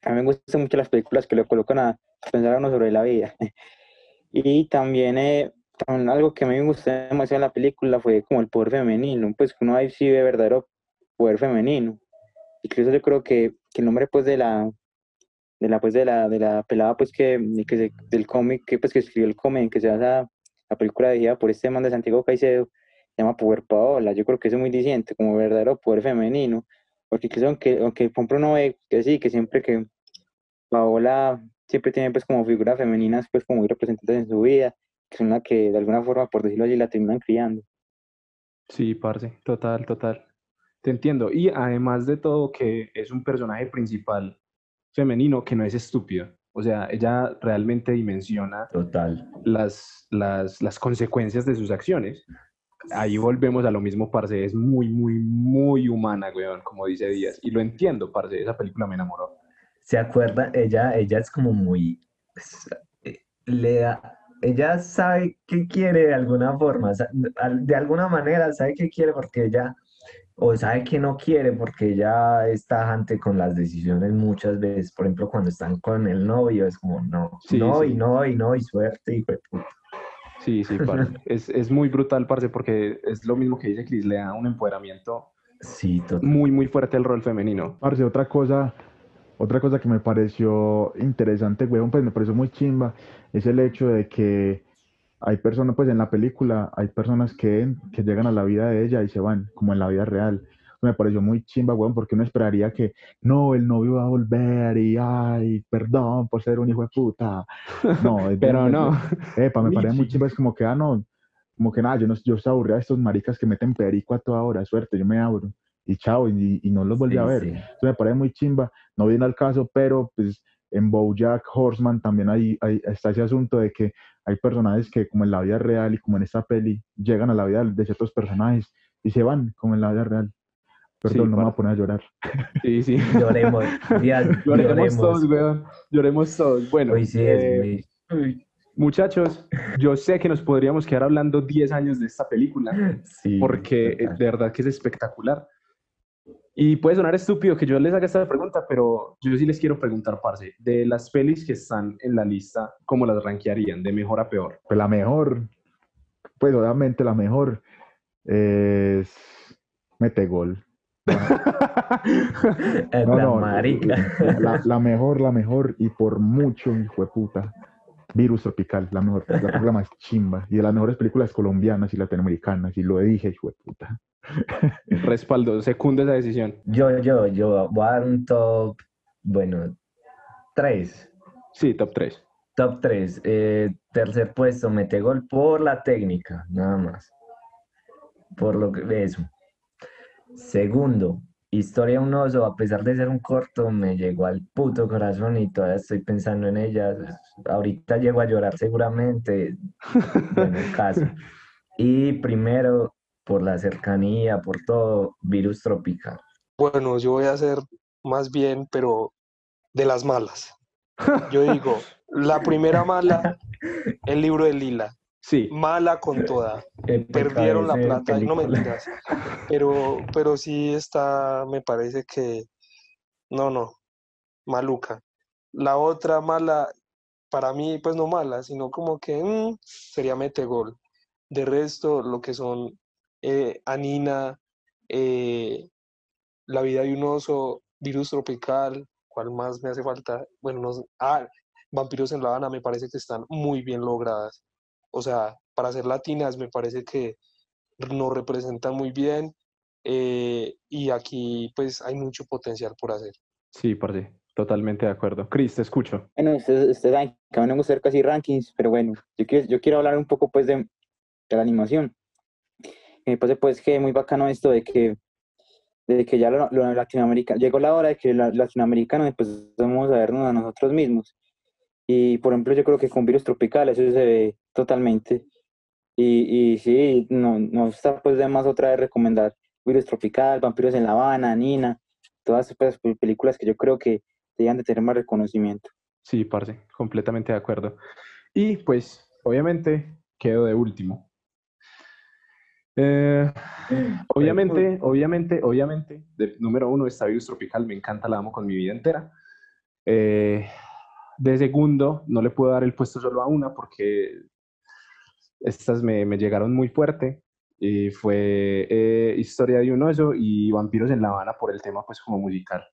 a mí me gustan mucho las películas que lo colocan a pensar a uno sobre la vida. Y también, eh, también algo que a mí me gustó demasiado en la película fue como el poder femenino, pues uno ahí sí ve verdadero poder femenino. Incluso yo creo que, que el nombre pues de la de la pues de la de la pelada pues que, que se- del cómic que pues que escribió el cómic que se basa la película dirigida por este man de Santiago Caicedo se llama Power Paola. Yo creo que eso es muy diciente, como verdadero poder femenino. Porque incluso aunque, aunque por ejemplo uno ve que sí, que siempre que Paola siempre tiene pues como figuras femeninas pues como muy representadas en su vida, que son las que de alguna forma, por decirlo así, la terminan criando. Sí, parce, total, total. Te entiendo. Y además de todo, que es un personaje principal femenino que no es estúpido. O sea, ella realmente dimensiona Total. las, las, las consecuencias de sus acciones. Ahí volvemos a lo mismo, parce, es muy, muy, muy humana, weón, como dice Díaz. Y lo entiendo, parce, esa película me enamoró. ¿Se acuerda? Ella, ella es como muy... es- eh, Le da... Ella sabe qué quiere de alguna forma, de alguna manera sabe qué quiere porque ella... O sabe que no quiere porque ella es tajante con las decisiones muchas veces. Por ejemplo, cuando están con el novio, es como no, Sí, no, sí. y no, y no, y suerte, y fue puta. Sí, sí, parce. es, es muy brutal, parce, porque es lo mismo que dice Chris, le da un empoderamiento Sí, total. muy, muy fuerte al rol femenino. Parce, otra cosa, otra cosa que me pareció interesante, weón, pues me pareció muy chimba, es el hecho de que hay personas, pues en la película, hay personas que, que llegan a la vida de ella y se van, como en la vida real. Me pareció muy chimba, weón, porque uno esperaría que, no, el novio va a volver y, ay, perdón por ser un hijo de puta. No, Pero no. Epa, me parece muy chimba, es como que, ah, no, como que nada, yo no, yo estoy aburrido de estos maricas que meten perico a toda hora, suerte, yo me abro. Y chao, y, y no los volví a ver. sí. Eso me parece muy chimba, no viene al caso, pero pues en BoJack Horseman también hay, hay- está ese asunto de que hay personajes que como en la vida real y como en esta peli llegan a la vida de ciertos personajes y se van como en la vida real. Perdón, Sí, no me voy a poner a llorar. Sí, sí. Lloremos, Díaz, Lloremos lloremos. todos, weón. Lloremos todos. Bueno, Hoy sí es eh, muchachos, yo sé que nos podríamos quedar hablando 10 años de esta película, Sí, porque total. de verdad que es espectacular. Y puede sonar estúpido que yo les haga esta pregunta, pero yo sí les quiero preguntar, parce, de las pelis que están en la lista, ¿cómo las rankearían? De mejor a peor. Pues la mejor, pues obviamente la mejor es Metegol. No, la no, marica. La, la mejor, la mejor y por mucho, hijo de puta. Virus Tropical, la mejor, la película más chimba y de las mejores películas colombianas y latinoamericanas, y lo dije, hijo de puta. Respaldo, secunda esa decisión. Yo, yo, yo voy a dar un top, bueno, tres. Sí, top 3. Top 3. tercer puesto, mete gol por la técnica, nada más. Por lo que eso. Segundo, Historia un oso, a pesar de ser un corto, me llegó al puto corazón y todavía estoy pensando en ella. Ahorita llego a llorar seguramente. Bueno, caso. Y primero, por la cercanía, por todo, virus tropical. Bueno, yo voy a hacer más bien, pero de las malas. Yo digo, la primera mala, el libro de Lila. Sí. Mala con toda. Épica Perdieron la plata, no película. mentiras. Pero, pero sí está, me parece que, no, no, maluca. La otra mala, para mí, pues no mala, sino como que mm, sería Metegol. De resto, lo que son eh, Anina, eh, La vida de un oso, Virus tropical, ¿cuál más me hace falta? Bueno, no, ah, Vampiros en La Habana me parece que están muy bien logradas. O sea, para ser latinas me parece que nos representan muy bien eh, y aquí pues hay mucho potencial por hacer. Sí, parce, totalmente de acuerdo. Cris, te escucho. Bueno, ustedes, ustedes saben que a me gusta hacer casi rankings, pero bueno, yo quiero, yo quiero hablar un poco pues de, de la animación. Me parece pues que muy bacano esto de que, de que ya lo, lo latinoamericano, llegó la hora de que los latinoamericanos empezamos a vernos a nosotros mismos. Y por ejemplo, yo creo que con virus tropical eso se ve totalmente. Y, y sí, no, nos está pues de más otra vez recomendar Virus Tropical, Vampiros en La Habana, Nina, todas esas películas que yo creo que deberían de tener más reconocimiento. Sí, parce, completamente de acuerdo. Y pues, obviamente, quedo de último. Eh, obviamente, obviamente, obviamente, de, número uno está Virus Tropical, me encanta, la amo con mi vida entera. Eh, de segundo, no le puedo dar el puesto solo a una porque estas me, me llegaron muy fuerte. Y fue eh, Historia de un oso y Vampiros en La Habana por el tema, pues, como musical.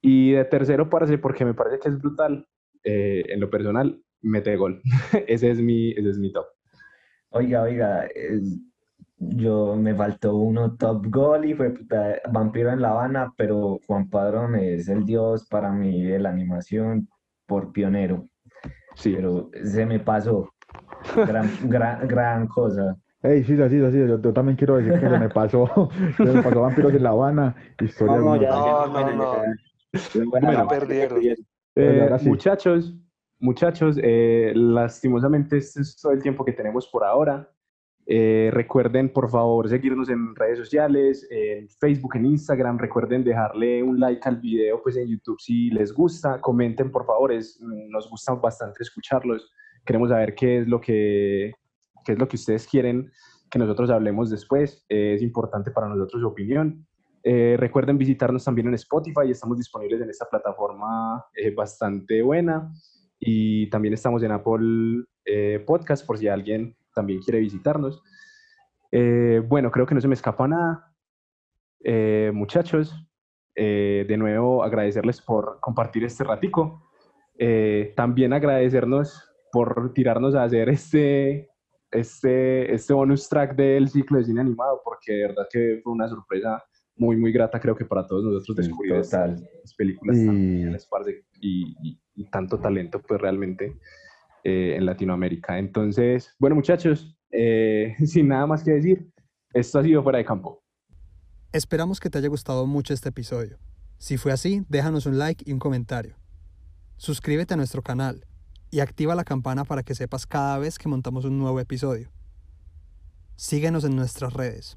Y de tercero, parce, porque me parece que es brutal, eh, en lo personal, mete gol. ese, es mi, ese es mi top. Oiga, oiga, es- yo me faltó uno top goal y fue puta, Vampiro en La Habana, pero Juan Padrón es el dios para mí de la animación por pionero, Sí, pero se me pasó. Gran, gran, gran cosa. Ey, sí, sí, sí, sí, yo, yo también quiero decir que se me pasó, se me pasó Vampiros en La Habana, historia No, ya, No, ya, no, no. ya. Buena Bueno, la perdieron. perdieron. Eh, muchachos, muchachos, eh, lastimosamente este es todo el tiempo que tenemos por ahora. Eh, recuerden, por favor, seguirnos en redes sociales, en Facebook, en Instagram. Recuerden dejarle un like al video pues, en YouTube si les gusta. Comenten, por favor, es, nos gusta bastante escucharlos. Queremos saber qué es lo que, qué es lo que ustedes quieren que nosotros hablemos después. es importante para nosotros su opinión. Eh, recuerden visitarnos también en Spotify, estamos disponibles en esta plataforma eh, bastante buena y también estamos en Apple eh, Podcast por si alguien también quiere visitarnos. bueno, creo que no se me escapa nada. muchachos, de nuevo agradecerles por compartir este ratico. también agradecernos por tirarnos a hacer este, este, este bonus track del ciclo de cine animado, porque de verdad que fue una sorpresa muy, muy grata, creo que para todos nosotros descubrir estas películas y... y, tanto talento, pues realmente eh, en Latinoamérica. Entonces, bueno, muchachos, eh, sin nada más que decir, esto ha sido fuera de campo. Esperamos que te haya gustado mucho este episodio. Si fue así, déjanos un like y un comentario. Suscríbete a nuestro canal y activa la campana para que sepas cada vez que montamos un nuevo episodio. Síguenos en nuestras redes.